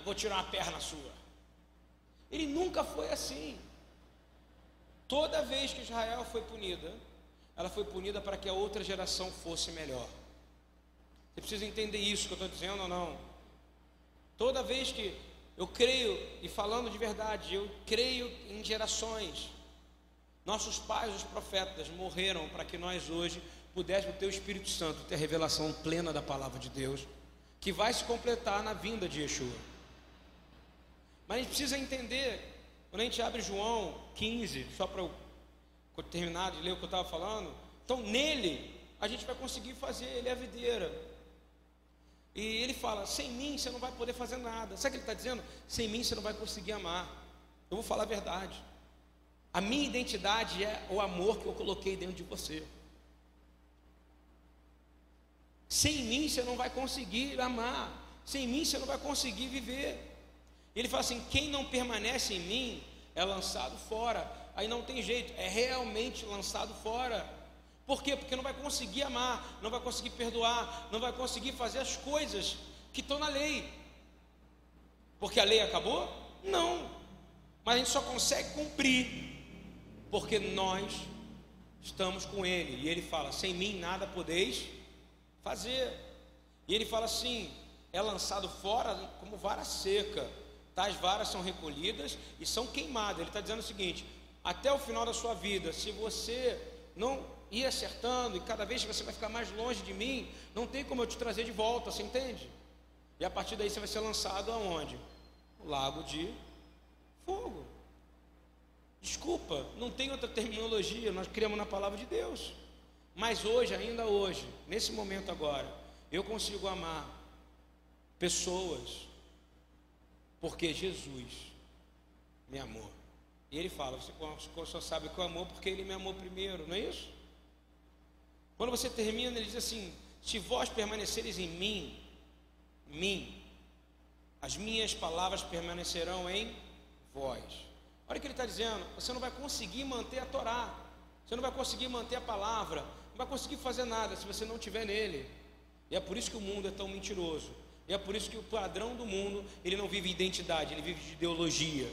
vou tirar uma perna sua. Ele nunca foi assim. Toda vez que Israel foi punida, ela foi punida para que a outra geração fosse melhor. Você precisa entender isso que eu estou dizendo ou não? Toda vez que eu creio, e falando de verdade, eu creio em gerações. Nossos pais, os profetas, morreram para que nós hoje ter o Espírito Santo, ter a revelação plena da palavra de Deus, que vai se completar na vinda de Yeshua. Mas a gente precisa entender, quando a gente abre João 15, só para eu terminar de ler o que eu estava falando, então nele a gente vai conseguir fazer, ele é a videira. E ele fala: sem mim você não vai poder fazer nada. Sabe o que ele está dizendo? Sem mim você não vai conseguir amar. Eu vou falar a verdade. A minha identidade é o amor que eu coloquei dentro de você. Sem mim você não vai conseguir amar. Sem mim você não vai conseguir viver. Ele fala assim: quem não permanece em mim é lançado fora. Aí não tem jeito, é realmente lançado fora. Por quê? Porque não vai conseguir amar, não vai conseguir perdoar, não vai conseguir fazer as coisas que estão na lei. Porque a lei acabou? Não. Mas a gente só consegue cumprir porque nós estamos com Ele. E Ele fala: sem mim nada podeis fazer. E Ele fala assim: é lançado fora como vara seca. Tais varas são recolhidas e são queimadas. Ele está dizendo o seguinte: até o final da sua vida, se você não ir acertando, e cada vez que você vai ficar mais longe de mim, não tem como eu te trazer de volta, você entende? E a partir daí você vai ser lançado aonde? No lago de fogo. Desculpa, não tem outra terminologia, nós criamos na palavra de Deus. Mas hoje, ainda hoje, nesse momento agora, eu consigo amar pessoas porque Jesus me amou. E ele fala: você só sabe que eu amou porque ele me amou primeiro, não é isso? Quando você termina, ele diz assim: se vós permaneceres em mim, mim, as minhas palavras permanecerão em vós. Olha o que ele está dizendo: você não vai conseguir manter a Torá, você não vai conseguir manter a palavra, não vai conseguir fazer nada se você não estiver nele. E é por isso que o mundo é tão mentiroso. E é por isso que o padrão do mundo, ele não vive identidade, ele vive de ideologia.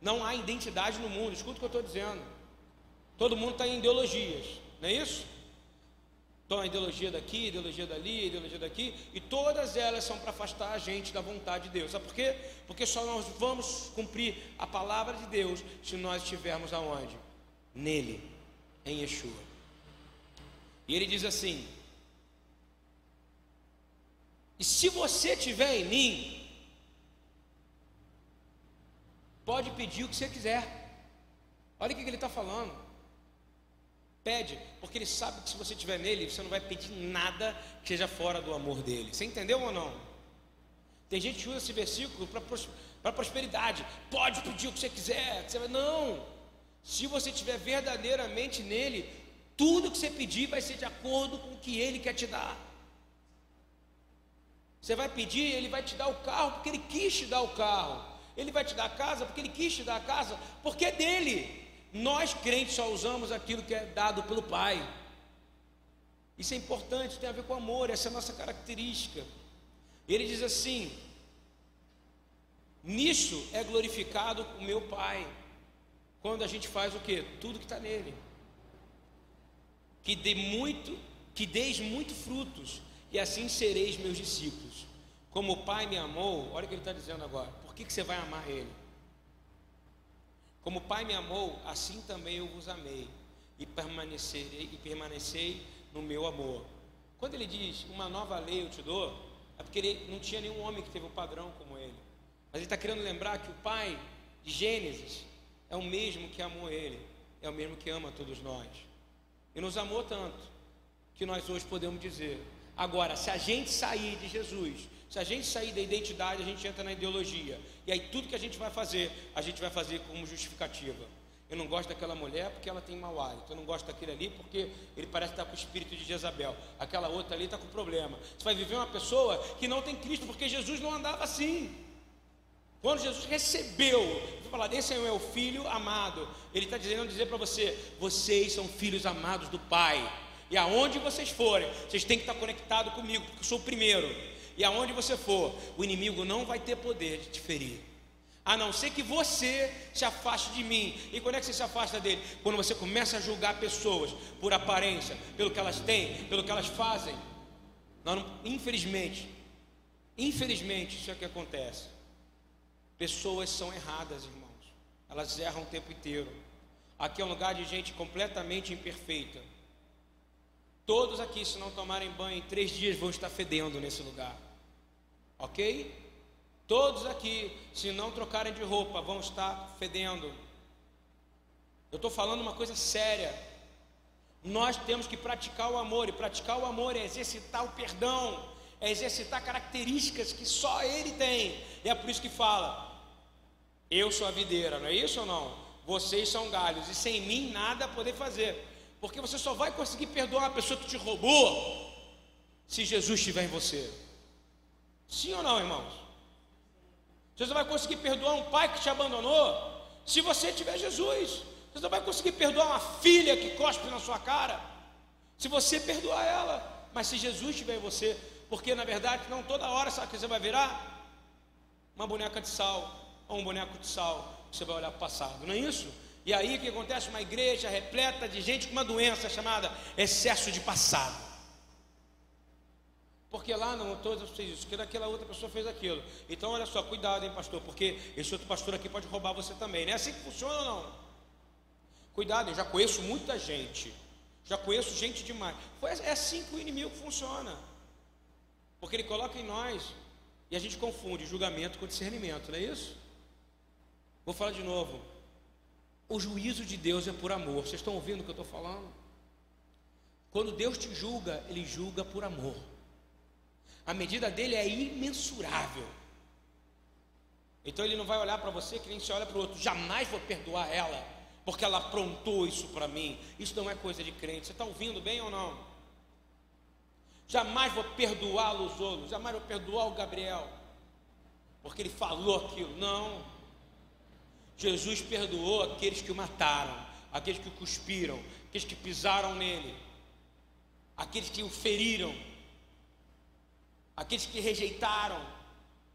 Não há identidade no mundo, escuta o que eu estou dizendo. Todo mundo está em ideologias, não é isso? Então a ideologia daqui, ideologia dali, ideologia daqui, e todas elas são para afastar a gente da vontade de Deus. Sabe por quê? Porque só nós vamos cumprir a palavra de Deus se nós estivermos aonde? Nele, em Yeshua. E ele diz assim: E se você estiver em mim, pode pedir o que você quiser. Olha o que ele está falando. Pede, porque ele sabe que se você estiver nele, você não vai pedir nada que seja fora do amor dele. Você entendeu ou não? Tem gente que usa esse versículo para prosperidade. Pode pedir o que você quiser. Não. Se você estiver verdadeiramente nele, tudo que você pedir vai ser de acordo com o que ele quer te dar. Você vai pedir, ele vai te dar o carro porque ele quis te dar o carro. Ele vai te dar a casa porque ele quis te dar a casa, porque é dele. Nós crentes só usamos aquilo que é dado pelo Pai. Isso é importante, tem a ver com amor, essa é a nossa característica. Ele diz assim: Nisso é glorificado o meu Pai, quando a gente faz o que? Tudo que está nele. Que dê muito, que deis muito frutos, e assim sereis meus discípulos. Como o Pai me amou, olha o que ele está dizendo agora. Por que, que você vai amar ele? Como o Pai me amou, assim também eu vos amei e permanecerei e permanecei no meu amor. Quando ele diz uma nova lei eu te dou, é porque ele não tinha nenhum homem que teve um padrão como ele. Mas ele está querendo lembrar que o Pai de Gênesis é o mesmo que amou ele, é o mesmo que ama todos nós. E nos amou tanto que nós hoje podemos dizer: agora, se a gente sair de Jesus se a gente sair da identidade, a gente entra na ideologia. E aí tudo que a gente vai fazer, a gente vai fazer como justificativa. Eu não gosto daquela mulher porque ela tem mau hálito. Eu não gosto daquele ali porque ele parece estar com o espírito de Jezabel. Aquela outra ali está com problema. Você vai viver uma pessoa que não tem Cristo, porque Jesus não andava assim. Quando Jesus recebeu, falar, esse é o meu filho amado. Ele está dizendo dizer para você: vocês são filhos amados do Pai. E aonde vocês forem, vocês têm que estar conectados comigo, porque eu sou o primeiro. E aonde você for, o inimigo não vai ter poder de te ferir. A não ser que você se afaste de mim. E quando é que você se afasta dele? Quando você começa a julgar pessoas por aparência, pelo que elas têm, pelo que elas fazem. Não, infelizmente, infelizmente, isso é o que acontece. Pessoas são erradas, irmãos. Elas erram o tempo inteiro. Aqui é um lugar de gente completamente imperfeita. Todos aqui, se não tomarem banho em três dias, vão estar fedendo nesse lugar. Ok? Todos aqui, se não trocarem de roupa, vão estar fedendo. Eu estou falando uma coisa séria. Nós temos que praticar o amor, e praticar o amor é exercitar o perdão, é exercitar características que só Ele tem. E é por isso que fala: Eu sou a videira, não é isso ou não? Vocês são galhos, e sem mim nada poder fazer. Porque você só vai conseguir perdoar uma pessoa que te roubou se Jesus estiver em você. Sim ou não, irmãos? Você só vai conseguir perdoar um pai que te abandonou se você tiver Jesus. Você só vai conseguir perdoar uma filha que cospe na sua cara se você perdoar ela. Mas se Jesus estiver em você, porque na verdade não toda hora sabe que você vai virar uma boneca de sal ou um boneco de sal. Você vai olhar para o passado, não é isso? E aí o que acontece? Uma igreja repleta de gente com uma doença chamada excesso de passado. Porque lá não todos fez isso, porque daquela outra pessoa fez aquilo. Então olha só, cuidado, hein, pastor, porque esse outro pastor aqui pode roubar você também. Não é assim que funciona ou não? Cuidado, eu já conheço muita gente. Já conheço gente demais. É assim que o inimigo funciona. Porque ele coloca em nós e a gente confunde julgamento com discernimento, não é isso? Vou falar de novo. o juízo de Deus é por amor. Vocês estão ouvindo o que eu estou falando? Quando Deus te julga, Ele julga por amor. A medida dele é imensurável. Então Ele não vai olhar para você que nem se olha para o outro. Jamais vou perdoar ela, porque ela aprontou isso para mim. Isso não é coisa de crente. Você está ouvindo bem ou não? Jamais vou perdoar os outros. Jamais vou perdoar o Gabriel, porque ele falou aquilo. Não. Jesus perdoou aqueles que o mataram, aqueles que o cuspiram, aqueles que pisaram nele, aqueles que o feriram, aqueles que rejeitaram,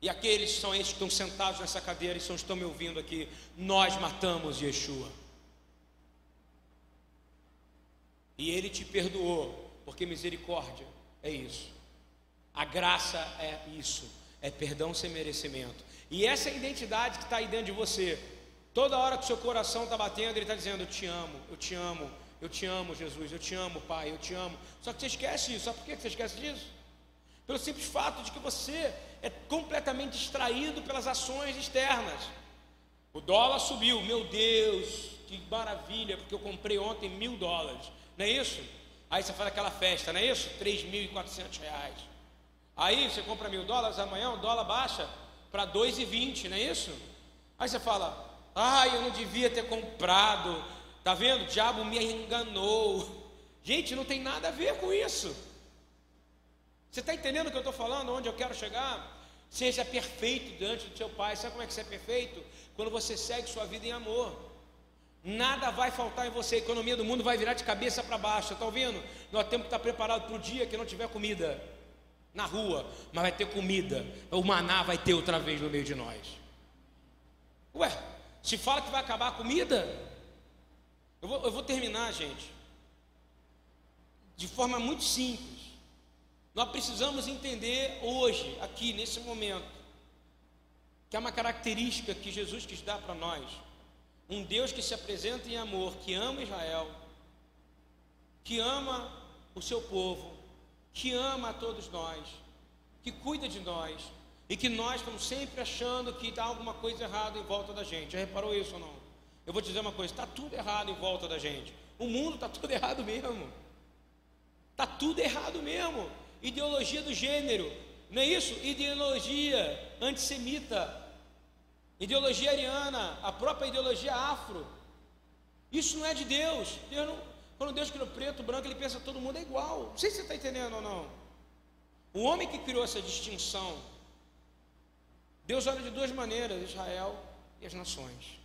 e aqueles são esses que estão sentados nessa cadeira e são, estão me ouvindo aqui. Nós matamos Yeshua. E ele te perdoou, porque misericórdia é isso. A graça é isso, é perdão sem merecimento. E essa é a identidade que está aí dentro de você. Toda hora que o seu coração está batendo, ele está dizendo: Eu te amo, eu te amo, eu te amo, Jesus, eu te amo, Pai, eu te amo. Só que você esquece isso. Sabe por que você esquece disso? Pelo simples fato de que você é completamente distraído pelas ações externas. O dólar subiu, meu Deus, que maravilha, porque eu comprei ontem mil dólares, não é isso? Aí você faz aquela festa, não é isso? 3.400 reais. Aí você compra mil dólares, amanhã o dólar baixa para 2,20, não é isso? Aí você fala, Ai, eu não devia ter comprado. Tá vendo? O diabo me enganou. Gente, não tem nada a ver com isso. Você está entendendo o que eu estou falando? Onde eu quero chegar? Seja perfeito diante do seu pai. Sabe como é que você é perfeito? Quando você segue sua vida em amor. Nada vai faltar em você. A economia do mundo vai virar de cabeça para baixo. Está ouvindo? Nós temos que estar preparados para o dia que não tiver comida na rua, mas vai ter comida. O maná vai ter outra vez no meio de nós. Ué, se fala que vai acabar a comida, eu vou, eu vou terminar, gente, de forma muito simples. Nós precisamos entender hoje, aqui, nesse momento, que é uma característica que Jesus quis dar para nós. Um Deus que se apresenta em amor, que ama Israel, que ama o seu povo, que ama a todos nós, que cuida de nós, e que nós estamos sempre achando que está alguma coisa errada em volta da gente. Já reparou isso ou não? Eu vou te dizer uma coisa: está tudo errado em volta da gente. O mundo está tudo errado mesmo. Está tudo errado mesmo. Ideologia do gênero, não é isso? Ideologia antissemita, ideologia ariana, a própria ideologia afro. Isso não é de Deus. Deus não, quando Deus criou preto, branco, ele pensa todo mundo é igual. Não sei se você está entendendo ou não. O homem que criou essa distinção Deus olha de duas maneiras, Israel e as nações.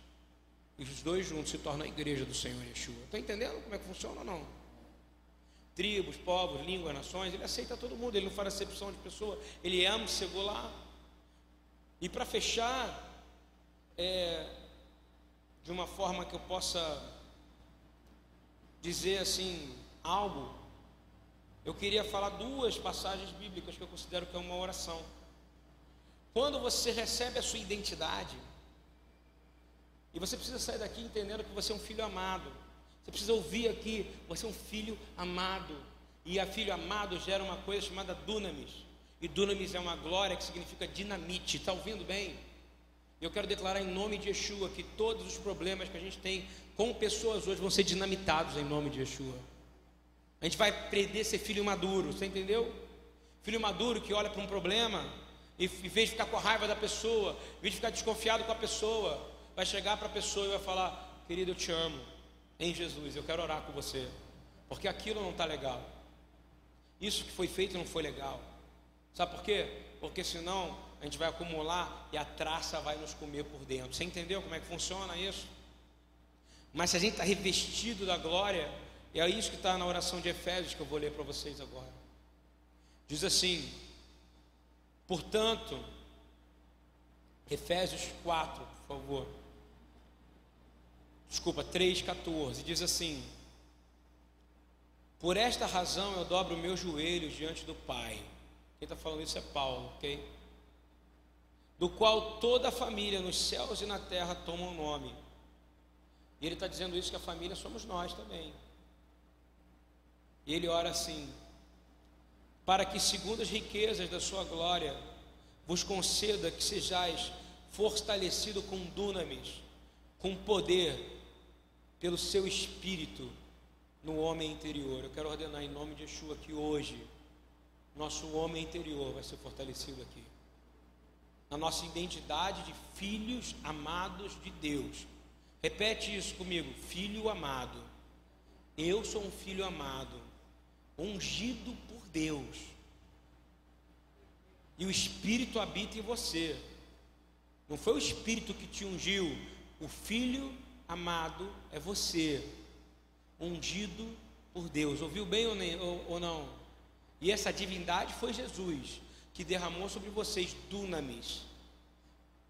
E os dois juntos se tornam a igreja do Senhor Yeshua. Está entendendo como é que funciona ou não? Tribos, povos, línguas, nações, ele aceita todo mundo, ele não faz acepção de pessoa, ele ama, chegou lá. E para fechar, é, de uma forma que eu possa dizer assim, algo, eu queria falar duas passagens bíblicas que eu considero que é uma oração. Quando você recebe a sua identidade, e você precisa sair daqui entendendo que você é um filho amado. Você precisa ouvir aqui, você é um filho amado. E a filho amado gera uma coisa chamada dunamis. E dunamis é uma glória que significa dinamite. Está ouvindo bem? Eu quero declarar em nome de Yeshua que todos os problemas que a gente tem com pessoas hoje vão ser dinamitados em nome de Yeshua. A gente vai aprender a ser filho maduro, você entendeu? Filho maduro que olha para um problema e, em vez de ficar com a raiva da pessoa, em vez de ficar desconfiado com a pessoa, vai chegar para a pessoa e vai falar: Querido, eu te amo, em Jesus, eu quero orar com você, porque aquilo não está legal. Isso que foi feito não foi legal. Sabe por quê? Porque senão a gente vai acumular e a traça vai nos comer por dentro. Você entendeu como é que funciona isso? Mas se a gente está revestido da glória, é isso que está na oração de Efésios que eu vou ler para vocês agora. Diz assim: Portanto, Efésios 4, por favor. Desculpa, 3,14, diz assim: Por esta razão eu dobro meus joelhos diante do Pai. Quem está falando isso é Paulo, ok? Do qual toda a família nos céus e na terra toma o nome. E ele está dizendo isso que a família somos nós também. E ele ora assim: para que, segundo as riquezas da sua glória, vos conceda que sejais fortalecido com dunamis, com poder, pelo seu espírito no homem interior. Eu quero ordenar em nome de Yeshua que hoje nosso homem interior vai ser fortalecido aqui. A nossa identidade de filhos amados de Deus. Repete isso comigo, filho amado. Eu sou um filho amado, ungido por Deus. E o Espírito habita em você. Não foi o Espírito que te ungiu, o Filho amado é você, ungido por Deus. Ouviu bem ou não? E essa divindade foi Jesus, que derramou sobre vocês dunamis,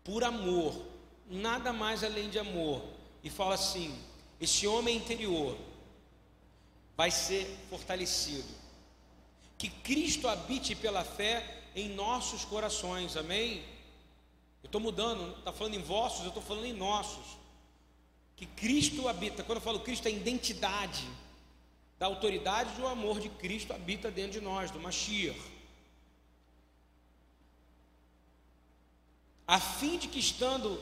por amor, nada mais além de amor. E fala assim: esse homem interior vai ser fortalecido. Que Cristo habite pela fé em nossos corações, amém? Eu estou mudando, está falando em vossos, eu estou falando em nossos. Que Cristo habita, quando eu falo Cristo, é identidade da autoridade do amor de Cristo habita dentro de nós, do Mashiach. A fim de que estando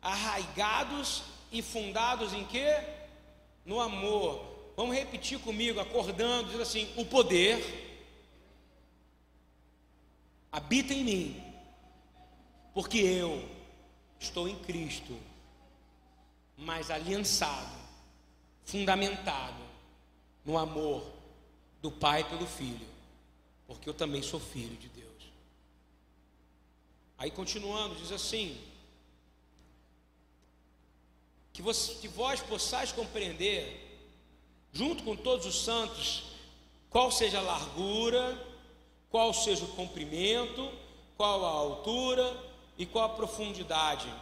arraigados e fundados em quê? No amor. Vamos repetir comigo, acordando, dizendo assim: o poder habita em mim, porque eu estou em Cristo, mas aliançado, fundamentado no amor do Pai pelo Filho, porque eu também sou filho de Deus. Aí continuando, diz assim: que, você, que vós possais compreender, junto com todos os santos, qual seja a largura, qual seja o comprimento, qual a altura e qual a profundidade.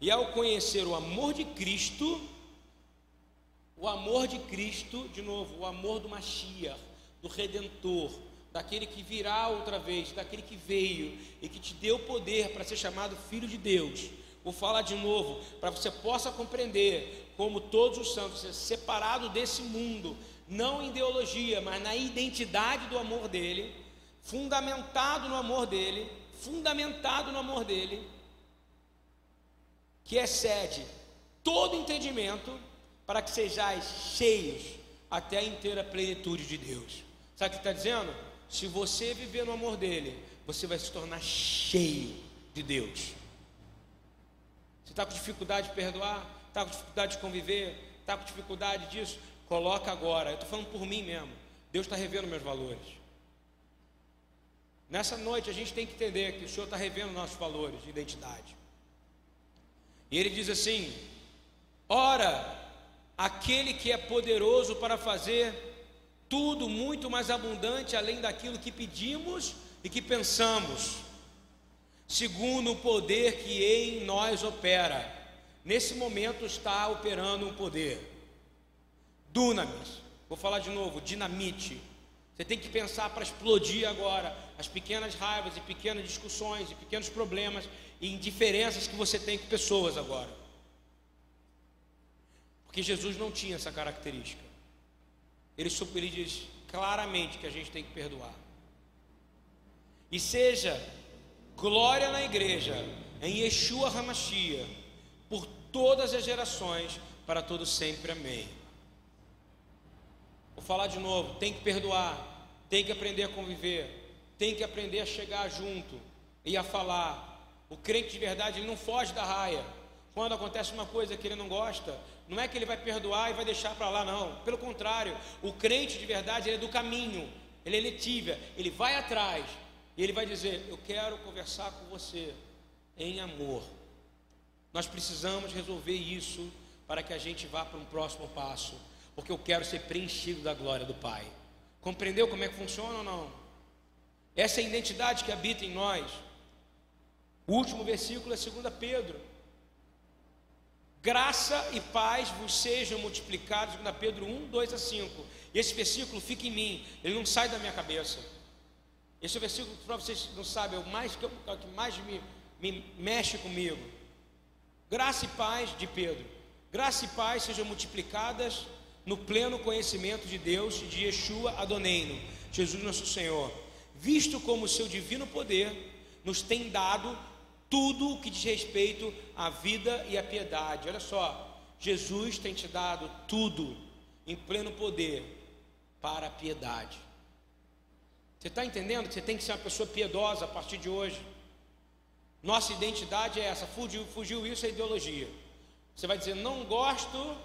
E ao conhecer o amor de Cristo, o amor de Cristo, de novo, o amor do Mashiach, do Redentor, daquele que virá outra vez, daquele que veio e que te deu poder para ser chamado filho de Deus. Vou falar de novo, para você possa compreender como todos os santos, separado desse mundo, não em ideologia, mas na identidade do amor dele, fundamentado no amor dele, fundamentado no amor dele, que excede todo entendimento para que sejais cheios até a inteira plenitude de Deus. Sabe o que está dizendo? Se você viver no amor dele, você vai se tornar cheio de Deus. Você está com dificuldade de perdoar? Está com dificuldade de conviver? Está com dificuldade disso? Coloca agora. Eu estou falando por mim mesmo. Deus está revendo meus valores. Nessa noite a gente tem que entender que o Senhor está revendo nossos valores de identidade. E ele diz assim: ora, aquele que é poderoso para fazer tudo muito mais abundante além daquilo que pedimos e que pensamos, segundo o poder que em nós opera. Nesse momento está operando um poder. Dunamis, vou falar de novo, dinamite. Você tem que pensar para explodir agora as pequenas raivas e pequenas discussões e pequenos problemas e indiferenças que você tem com pessoas agora. Porque Jesus não tinha essa característica. Ele, ele diz claramente que a gente tem que perdoar. E seja glória na igreja, em Yeshua Hamashia, por todas as gerações, para todos sempre. Amém. Vou falar de novo: tem que perdoar, tem que aprender a conviver, tem que aprender a chegar junto e a falar. O crente de verdade, ele não foge da raia. Quando acontece uma coisa que ele não gosta, não é que ele vai perdoar e vai deixar para lá, não. Pelo contrário, o crente de verdade ele é do caminho, ele é letível, ele vai atrás e ele vai dizer: Eu quero conversar com você em amor. Nós precisamos resolver isso para que a gente vá para um próximo passo, porque eu quero ser preenchido da glória do Pai. Compreendeu como é que funciona ou não? Essa é a identidade que habita em nós. O último versículo é 2 Pedro. Graça e paz vos sejam multiplicados, 2 Pedro 1, 2 a 5. E esse versículo fica em mim, ele não sai da minha cabeça. Esse versículo, para vocês não sabem, é o mais, que, é o que mais me, me mexe comigo. Graça e paz de Pedro. Graça e paz sejam multiplicadas no pleno conhecimento de Deus e de Yeshua Adoneino, Jesus nosso Senhor, visto como o seu divino poder nos tem dado tudo o que diz respeito à vida e à piedade. Olha só, Jesus tem te dado tudo em pleno poder para a piedade. Você está entendendo que você tem que ser uma pessoa piedosa a partir de hoje? Nossa identidade é essa. Fugiu, fugiu isso é ideologia. Você vai dizer, não gosto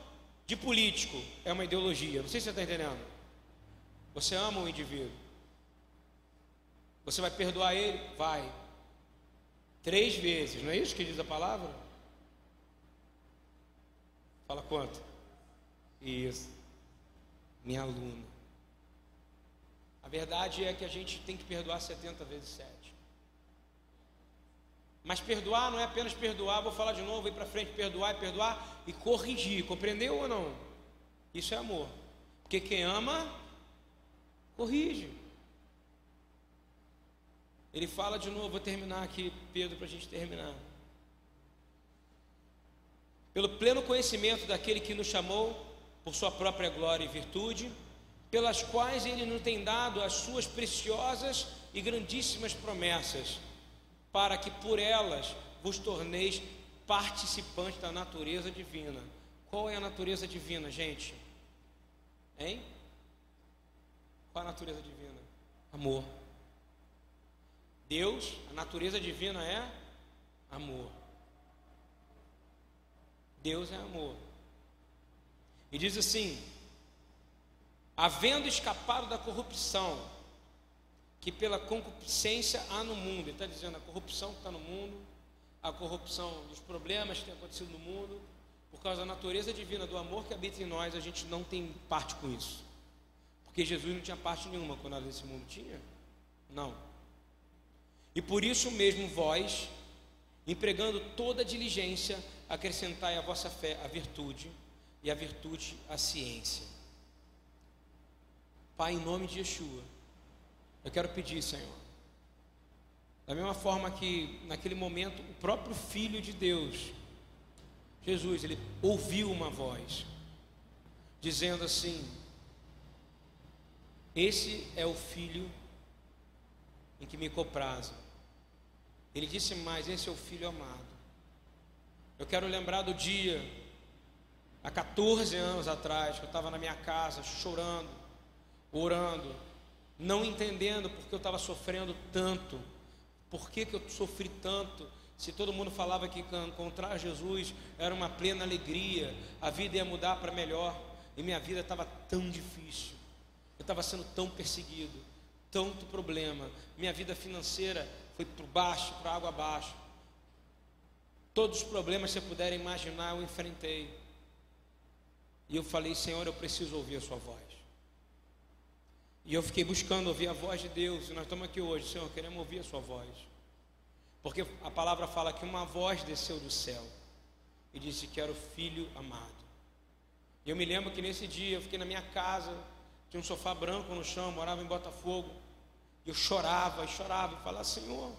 de político. É uma ideologia. Não sei se você está entendendo. Você ama o indivíduo. Você vai perdoar ele? Vai. Três vezes, não é isso que diz a palavra? Fala quanto? Isso. Minha aluna. A verdade é que a gente tem que perdoar 70 vezes 7. Mas perdoar não é apenas perdoar, vou falar de novo, ir para frente, perdoar e perdoar e corrigir. Compreendeu ou não? Isso é amor. Porque quem ama, corrige. Ele fala de novo, vou terminar aqui, Pedro, para a gente terminar. Pelo pleno conhecimento daquele que nos chamou por sua própria glória e virtude, pelas quais ele nos tem dado as suas preciosas e grandíssimas promessas, para que por elas vos torneis participantes da natureza divina. Qual é a natureza divina, gente? Hein? Qual a natureza divina? Amor. Deus, a natureza divina é amor. Deus é amor. E diz assim: havendo escapado da corrupção que pela concupiscência há no mundo. Ele está dizendo a corrupção que está no mundo, a corrupção dos problemas que tem acontecido no mundo, por causa da natureza divina do amor que habita em nós, a gente não tem parte com isso. Porque Jesus não tinha parte nenhuma quando era nesse mundo, tinha? Não. E por isso mesmo vós, empregando toda a diligência, acrescentai à vossa fé a virtude, e a virtude a ciência Pai, em nome de Yeshua, eu quero pedir, Senhor, da mesma forma que naquele momento o próprio Filho de Deus, Jesus, ele ouviu uma voz dizendo assim: Esse é o Filho em que me comprazo. Ele disse mais: Esse é o Filho amado. Eu quero lembrar do dia, há 14 anos atrás, que eu estava na minha casa chorando orando, não entendendo porque eu estava sofrendo tanto, por que, que eu sofri tanto, se todo mundo falava que encontrar Jesus era uma plena alegria, a vida ia mudar para melhor, e minha vida estava tão difícil, eu estava sendo tão perseguido, tanto problema, minha vida financeira foi para baixo, para água abaixo, todos os problemas que você puder imaginar eu enfrentei, e eu falei, Senhor, eu preciso ouvir a Sua voz. E eu fiquei buscando ouvir a voz de Deus, e nós estamos aqui hoje, Senhor, queremos ouvir a Sua voz. Porque a palavra fala que uma voz desceu do céu e disse que era o filho amado. E eu me lembro que nesse dia eu fiquei na minha casa, tinha um sofá branco no chão, morava em Botafogo, eu chorava e chorava e falava: Senhor,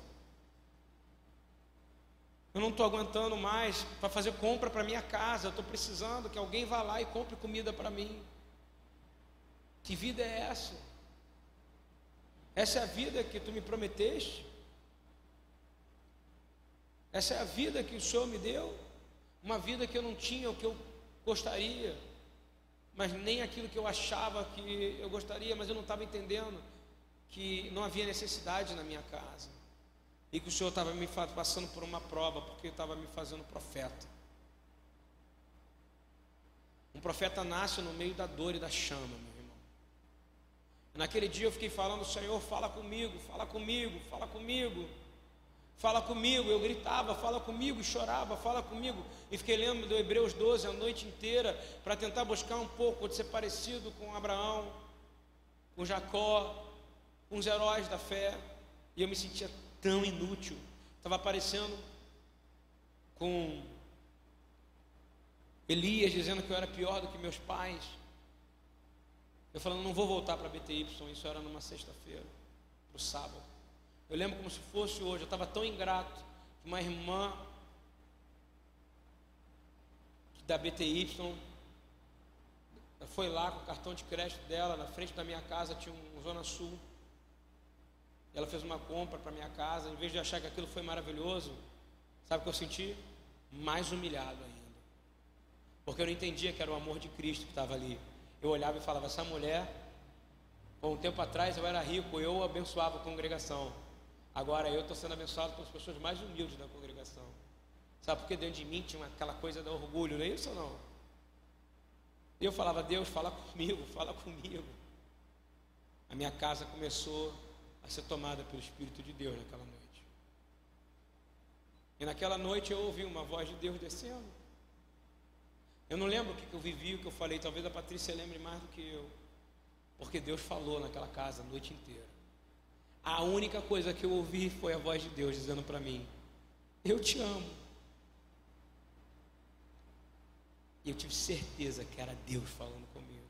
eu não estou aguentando mais para fazer compra para minha casa, eu estou precisando que alguém vá lá e compre comida para mim. Que vida é essa? Essa é a vida que tu me prometeste? Essa é a vida que o Senhor me deu? Uma vida que eu não tinha o que eu gostaria, mas nem aquilo que eu achava que eu gostaria, mas eu não estava entendendo que não havia necessidade na minha casa e que o Senhor estava me passando por uma prova porque estava me fazendo profeta. Um profeta nasce no meio da dor e da chama, meu Naquele dia eu fiquei falando, Senhor, fala comigo, fala comigo, fala comigo, fala comigo. Eu gritava, fala comigo, chorava, fala comigo. E fiquei lendo do Hebreus 12 a noite inteira para tentar buscar um pouco de ser parecido com Abraão, com Jacó, os heróis da fé. E eu me sentia tão inútil. Estava aparecendo com Elias dizendo que eu era pior do que meus pais. Eu falando, não vou voltar para BTY, isso era numa sexta-feira, para o sábado. Eu lembro como se fosse hoje, eu estava tão ingrato que uma irmã da BTY foi lá com o cartão de crédito dela, na frente da minha casa tinha um Zona Sul. Ela fez uma compra para minha casa, em vez de achar que aquilo foi maravilhoso, sabe o que eu senti? Mais humilhado ainda. Porque eu não entendia que era o amor de Cristo que estava ali. Eu olhava e falava, essa mulher, um tempo atrás eu era rico, eu abençoava a congregação. Agora eu estou sendo abençoado pelas pessoas mais humildes da congregação. Sabe porque dentro de mim tinha aquela coisa do orgulho, não é isso ou não? Eu falava, Deus, fala comigo, fala comigo. A minha casa começou a ser tomada pelo Espírito de Deus naquela noite. E naquela noite eu ouvi uma voz de Deus descendo. Eu não lembro o que eu vivi, o que eu falei, talvez a Patrícia lembre mais do que eu. Porque Deus falou naquela casa a noite inteira. A única coisa que eu ouvi foi a voz de Deus dizendo para mim: Eu te amo. E eu tive certeza que era Deus falando comigo.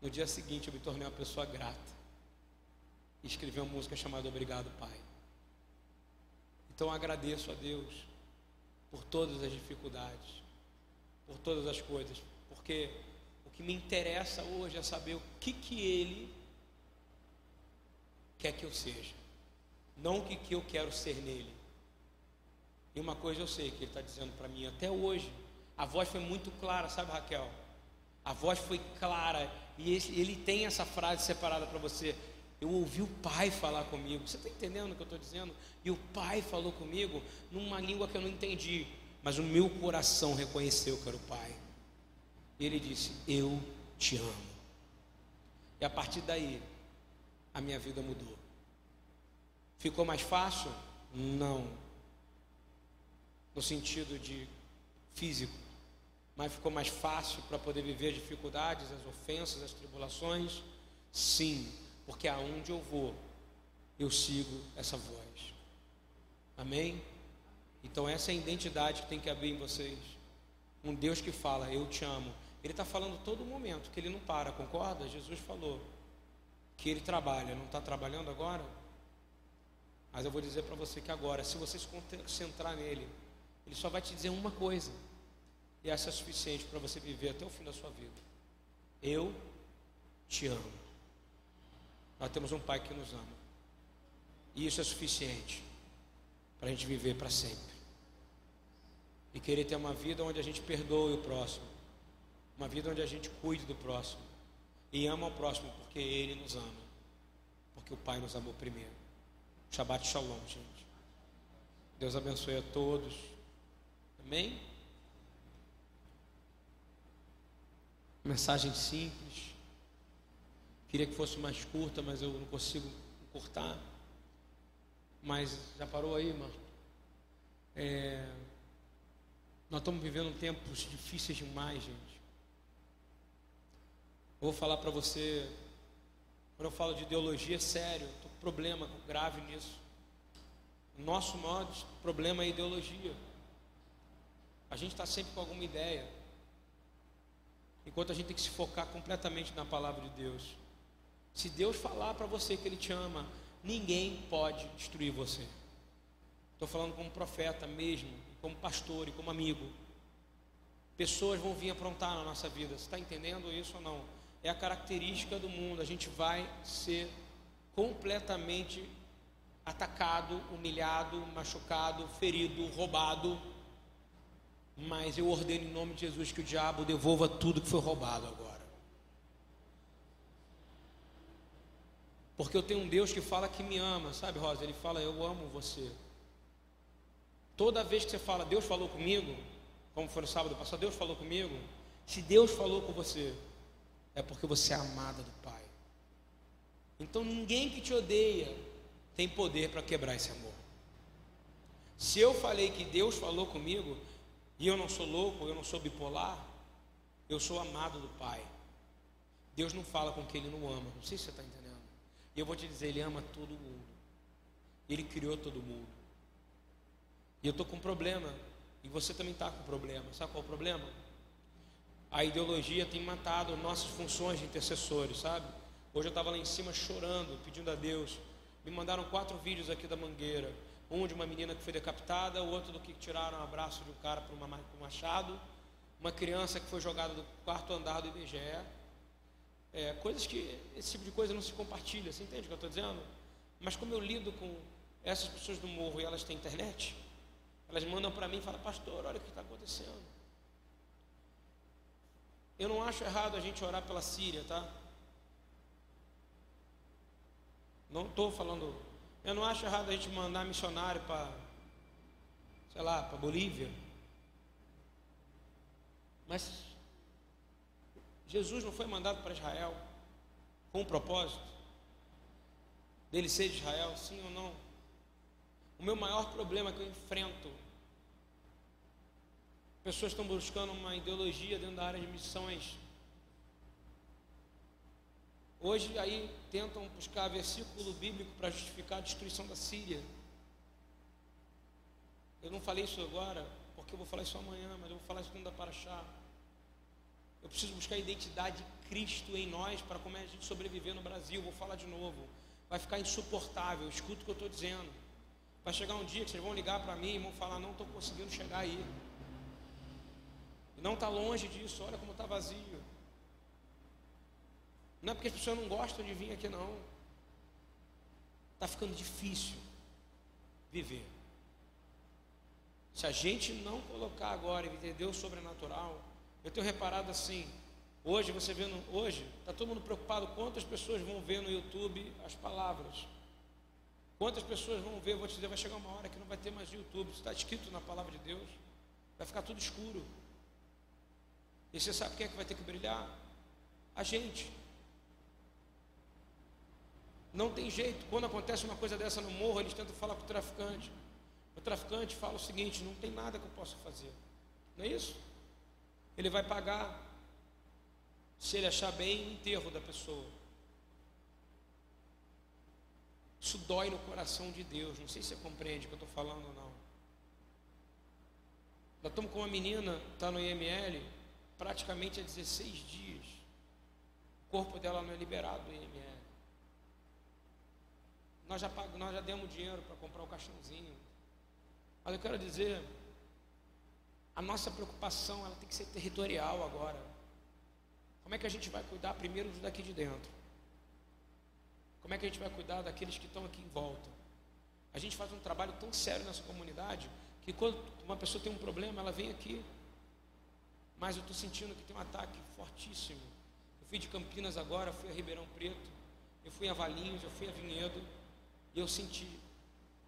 No dia seguinte eu me tornei uma pessoa grata. E escrevi uma música chamada Obrigado, Pai. Então agradeço a Deus por todas as dificuldades, por todas as coisas, porque o que me interessa hoje é saber o que que Ele quer que eu seja, não o que, que eu quero ser nele. E uma coisa eu sei que Ele está dizendo para mim até hoje, a voz foi muito clara, sabe Raquel? A voz foi clara e ele tem essa frase separada para você. Eu ouvi o Pai falar comigo. Você está entendendo o que eu estou dizendo? E o Pai falou comigo numa língua que eu não entendi, mas o meu coração reconheceu que era o Pai. E ele disse: Eu te amo. E a partir daí, a minha vida mudou. Ficou mais fácil? Não. No sentido de físico. Mas ficou mais fácil para poder viver as dificuldades, as ofensas, as tribulações? Sim porque aonde eu vou, eu sigo essa voz. Amém? Então essa é a identidade que tem que abrir em vocês. Um Deus que fala, eu te amo. Ele está falando todo momento, que ele não para, concorda? Jesus falou que ele trabalha, não está trabalhando agora? Mas eu vou dizer para você que agora, se você se concentrar nele, ele só vai te dizer uma coisa, e essa é suficiente para você viver até o fim da sua vida: Eu te amo. Nós temos um Pai que nos ama. E isso é suficiente para a gente viver para sempre. E querer ter uma vida onde a gente perdoe o próximo. Uma vida onde a gente cuide do próximo. E ama o próximo porque Ele nos ama. Porque o Pai nos amou primeiro. Shabbat Shalom, gente. Deus abençoe a todos. Amém? Mensagem simples. Queria que fosse mais curta, mas eu não consigo cortar. Mas já parou aí, irmão? É, nós estamos vivendo tempos difíceis demais, gente. Eu vou falar para você, quando eu falo de ideologia, é sério, estou com problema grave nisso. O nosso maior problema é ideologia. A gente está sempre com alguma ideia. Enquanto a gente tem que se focar completamente na palavra de Deus. Se Deus falar para você que Ele te ama, ninguém pode destruir você. Estou falando como profeta mesmo, como pastor e como amigo. Pessoas vão vir aprontar na nossa vida. Você está entendendo isso ou não? É a característica do mundo. A gente vai ser completamente atacado, humilhado, machucado, ferido, roubado. Mas eu ordeno em nome de Jesus que o diabo devolva tudo que foi roubado agora. Porque eu tenho um Deus que fala que me ama, sabe, Rosa? Ele fala, eu amo você. Toda vez que você fala, Deus falou comigo, como foi no sábado passado, Deus falou comigo. Se Deus falou com você, é porque você é amada do Pai. Então ninguém que te odeia tem poder para quebrar esse amor. Se eu falei que Deus falou comigo, e eu não sou louco, eu não sou bipolar, eu sou amado do Pai. Deus não fala com quem Ele não ama. Não sei se você está entendendo. E eu vou te dizer, Ele ama todo mundo. Ele criou todo mundo. E eu estou com um problema. E você também está com problema. Sabe qual é o problema? A ideologia tem matado nossas funções de intercessores, sabe? Hoje eu estava lá em cima chorando, pedindo a Deus. Me mandaram quatro vídeos aqui da mangueira. Um de uma menina que foi decapitada, o outro do que tiraram um abraço de um cara por um machado. Uma criança que foi jogada do quarto andar do IBGE é, coisas que esse tipo de coisa não se compartilha, você entende o que eu estou dizendo? Mas como eu lido com essas pessoas do morro e elas têm internet, elas mandam para mim e falam, pastor, olha o que está acontecendo. Eu não acho errado a gente orar pela Síria, tá? Não estou falando. Eu não acho errado a gente mandar missionário para, sei lá, para Bolívia. Mas Jesus não foi mandado para Israel com um propósito dele ser de Israel, sim ou não? O meu maior problema que eu enfrento Pessoas estão buscando uma ideologia dentro da área de missões. Hoje aí tentam buscar versículo bíblico para justificar a destruição da Síria. Eu não falei isso agora, porque eu vou falar isso amanhã, mas eu vou falar isso quando dá para achar. Eu preciso buscar a identidade de Cristo em nós para como é a gente sobreviver no Brasil. Vou falar de novo. Vai ficar insuportável. Escuta o que eu estou dizendo. Vai chegar um dia que vocês vão ligar para mim e vão falar: não estou conseguindo chegar aí. Não está longe disso, olha como está vazio. Não é porque as pessoas não gostam de vir aqui, não. Está ficando difícil viver. Se a gente não colocar agora e entender o sobrenatural, eu tenho reparado assim, hoje você vendo, hoje, está todo mundo preocupado quantas pessoas vão ver no YouTube as palavras. Quantas pessoas vão ver, vou te dizer, vai chegar uma hora que não vai ter mais YouTube, está escrito na palavra de Deus, vai ficar tudo escuro. E você sabe quem é que vai ter que brilhar? A gente. Não tem jeito. Quando acontece uma coisa dessa no morro, eles tentam falar com o traficante. O traficante fala o seguinte: não tem nada que eu possa fazer. Não é isso? Ele vai pagar, se ele achar bem, o enterro da pessoa. Isso dói no coração de Deus. Não sei se você compreende o que eu estou falando ou não. Nós estamos com uma menina, está no IML, praticamente há 16 dias. O corpo dela não é liberado do IML. Nós já, pag... nós já demos dinheiro para comprar o caixãozinho. Mas eu quero dizer, a nossa preocupação ela tem que ser territorial agora. Como é que a gente vai cuidar primeiro dos daqui de dentro? Como é que a gente vai cuidar daqueles que estão aqui em volta? A gente faz um trabalho tão sério nessa comunidade que quando uma pessoa tem um problema, ela vem aqui mas eu estou sentindo que tem um ataque fortíssimo. Eu fui de Campinas agora, fui a Ribeirão Preto, eu fui a Valinhos, eu fui a Vinhedo, e eu senti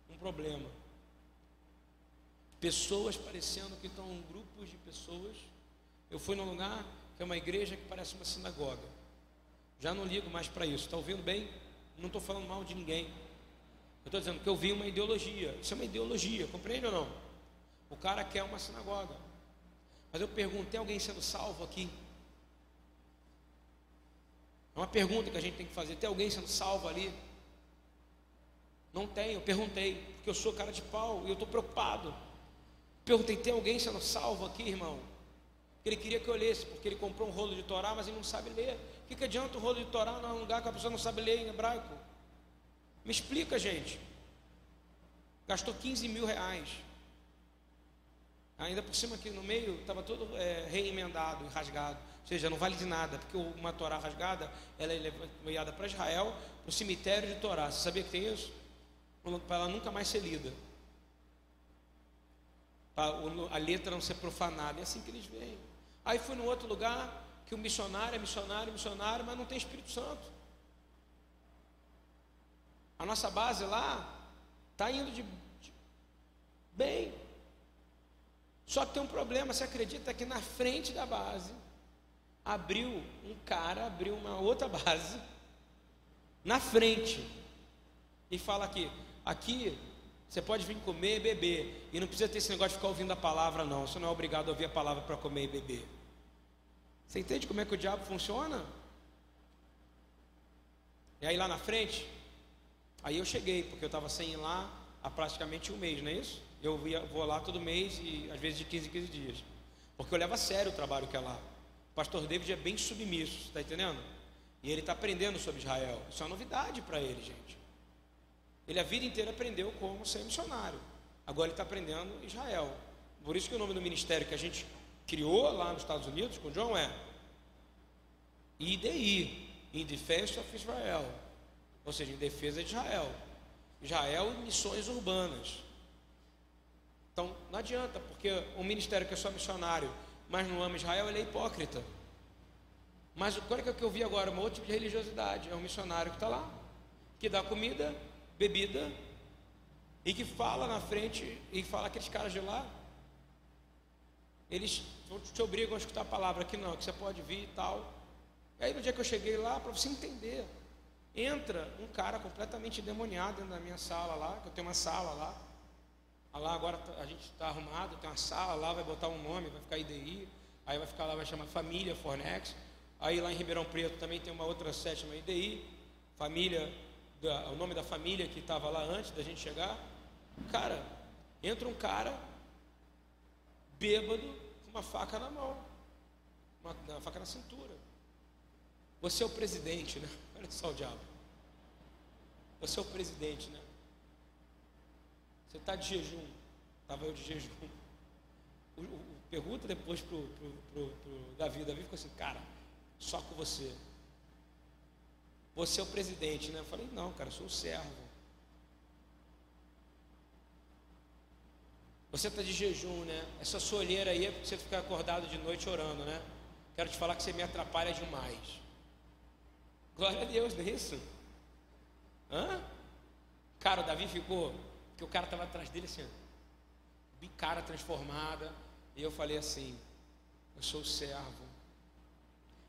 um problema. Pessoas parecendo que estão grupos de pessoas. Eu fui num lugar que é uma igreja que parece uma sinagoga. Já não ligo mais para isso. Está ouvindo bem? Não estou falando mal de ninguém. Eu estou dizendo que eu vi uma ideologia. Isso é uma ideologia, compreende ou não? O cara quer uma sinagoga. Mas eu pergunto: tem alguém sendo salvo aqui? É uma pergunta que a gente tem que fazer: tem alguém sendo salvo ali? Não tem, eu perguntei, porque eu sou cara de pau e eu estou preocupado. Perguntei: tem alguém sendo salvo aqui, irmão? Ele queria que eu lesse, porque ele comprou um rolo de Torá, mas ele não sabe ler. O que, que adianta um rolo de Torá num lugar que a pessoa não sabe ler em hebraico? Me explica, gente. Gastou 15 mil reais. Ainda por cima aqui no meio estava todo é, reemendado e rasgado. Ou seja, não vale de nada, porque uma Torá rasgada ela é enviada para Israel, para o cemitério de Torá. Você sabia que tem isso? Para ela nunca mais ser lida. A letra não ser profanada. É assim que eles veem. Aí fui no outro lugar que o missionário é missionário, missionário, mas não tem Espírito Santo. A nossa base lá está indo de, de bem, só que tem um problema, você acredita que na frente da base abriu um cara, abriu uma outra base na frente e fala aqui, aqui você pode vir comer e beber e não precisa ter esse negócio de ficar ouvindo a palavra não, você não é obrigado a ouvir a palavra para comer e beber. Você entende como é que o diabo funciona? E aí lá na frente, aí eu cheguei, porque eu estava sem ir lá há praticamente um mês, não é isso? Eu vou lá todo mês e às vezes de 15 em 15 dias. Porque eu levo a sério o trabalho que é lá. O pastor David é bem submisso, está entendendo? E ele está aprendendo sobre Israel. Isso é uma novidade para ele, gente. Ele a vida inteira aprendeu como ser missionário. Agora ele está aprendendo Israel. Por isso que o nome do ministério que a gente criou lá nos Estados Unidos com o John é IDI, In Defense of Israel. Ou seja, em defesa de Israel. Israel e missões urbanas. Então, não adianta, porque um ministério que é só missionário, mas não ama Israel, ele é hipócrita. Mas qual é que eu vi agora? Um outro tipo de religiosidade. É um missionário que está lá, que dá comida, bebida, e que fala na frente, e fala aqueles caras de lá, eles te obrigam a escutar a palavra aqui não, que você pode vir e tal. E aí no dia que eu cheguei lá, para você entender, entra um cara completamente endemoniado dentro da minha sala lá, que eu tenho uma sala lá. Ah, lá agora tá, a gente está arrumado, tem uma sala lá, vai botar um nome, vai ficar IDI, aí vai ficar lá, vai chamar Família Fornex. Aí lá em Ribeirão Preto também tem uma outra sétima IDI, família, da, o nome da família que estava lá antes da gente chegar. Cara, entra um cara bêbado com uma faca na mão, uma, uma faca na cintura. Você é o presidente, né? Olha só o diabo. Você é o presidente, né? Você está de jejum. Estava eu de jejum. O, o, pergunta depois para o Davi. Davi ficou assim, cara, só com você. Você é o presidente, né? Eu falei, não, cara, eu sou o servo. Você está de jejum, né? Essa sua olheira aí é porque você fica acordado de noite orando, né? Quero te falar que você me atrapalha demais. Glória a Deus, não é? Hã? Cara, o Davi ficou, que o cara estava atrás dele assim, cara transformada. E eu falei assim: Eu sou servo.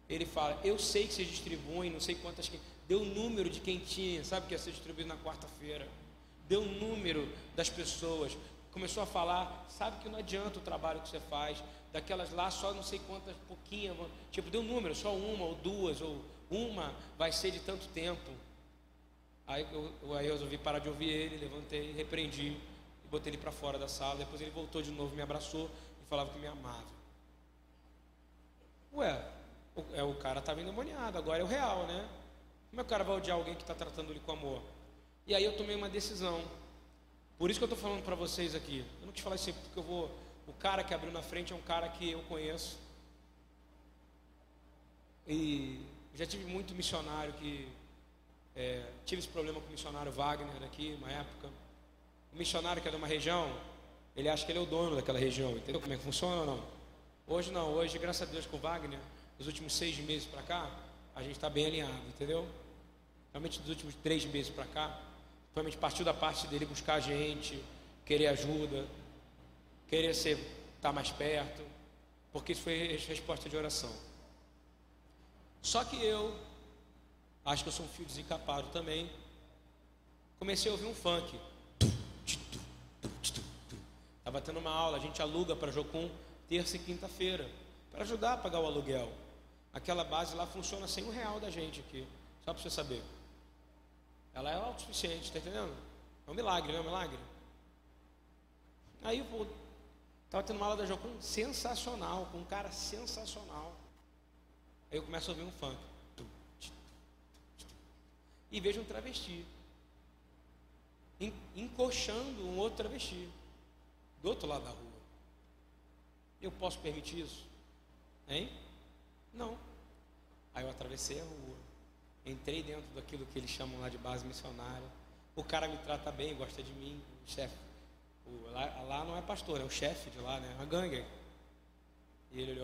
Ele fala: Eu sei que vocês distribuem, não sei quantas. Deu o número de quem tinha, sabe que ia ser distribuído na quarta-feira. Deu o número das pessoas começou a falar, sabe que não adianta o trabalho que você faz, daquelas lá só não sei quantas, pouquinhas, tipo, deu um número, só uma ou duas, ou uma vai ser de tanto tempo. Aí eu, aí eu resolvi parar de ouvir ele, levantei, repreendi e botei ele para fora da sala. Depois ele voltou de novo, me abraçou e falava que me amava. Ué, o, é, o cara estava endemoniado, agora é o real, né? Como é que o cara vai odiar alguém que está tratando ele com amor? E aí eu tomei uma decisão. Por isso que eu estou falando para vocês aqui. Eu não te falar isso porque eu vou. O cara que abriu na frente é um cara que eu conheço. E já tive muito missionário que. É, tive esse problema com o missionário Wagner aqui, uma época. O missionário que é de uma região, ele acha que ele é o dono daquela região, entendeu como é que funciona ou não? Hoje não, hoje, graças a Deus, com o Wagner, nos últimos seis meses para cá, a gente está bem alinhado, entendeu? Realmente, dos últimos três meses para cá, Provavelmente partiu da parte dele buscar a gente, querer ajuda, querer ser, estar mais perto, porque isso foi resposta de oração. Só que eu, acho que eu sou um fio desencapado também, comecei a ouvir um funk. Estava tendo uma aula, a gente aluga para Jocum terça e quinta-feira, para ajudar a pagar o aluguel. Aquela base lá funciona sem um real da gente aqui, só para você saber. Ela é autossuficiente, está entendendo? É um milagre, não é um milagre? Aí eu estava tendo uma aula da Jocum sensacional, com um cara sensacional. Aí eu começo a ouvir um funk. E vejo um travesti. Encoxando um outro travesti. Do outro lado da rua. Eu posso permitir isso? Hein? Não. Aí eu atravessei a rua. Entrei dentro daquilo que eles chamam lá de base missionária. O cara me trata bem, gosta de mim, chefe. lá, lá, não é pastor, é o chefe de lá, né? É uma gangue. E ele olhou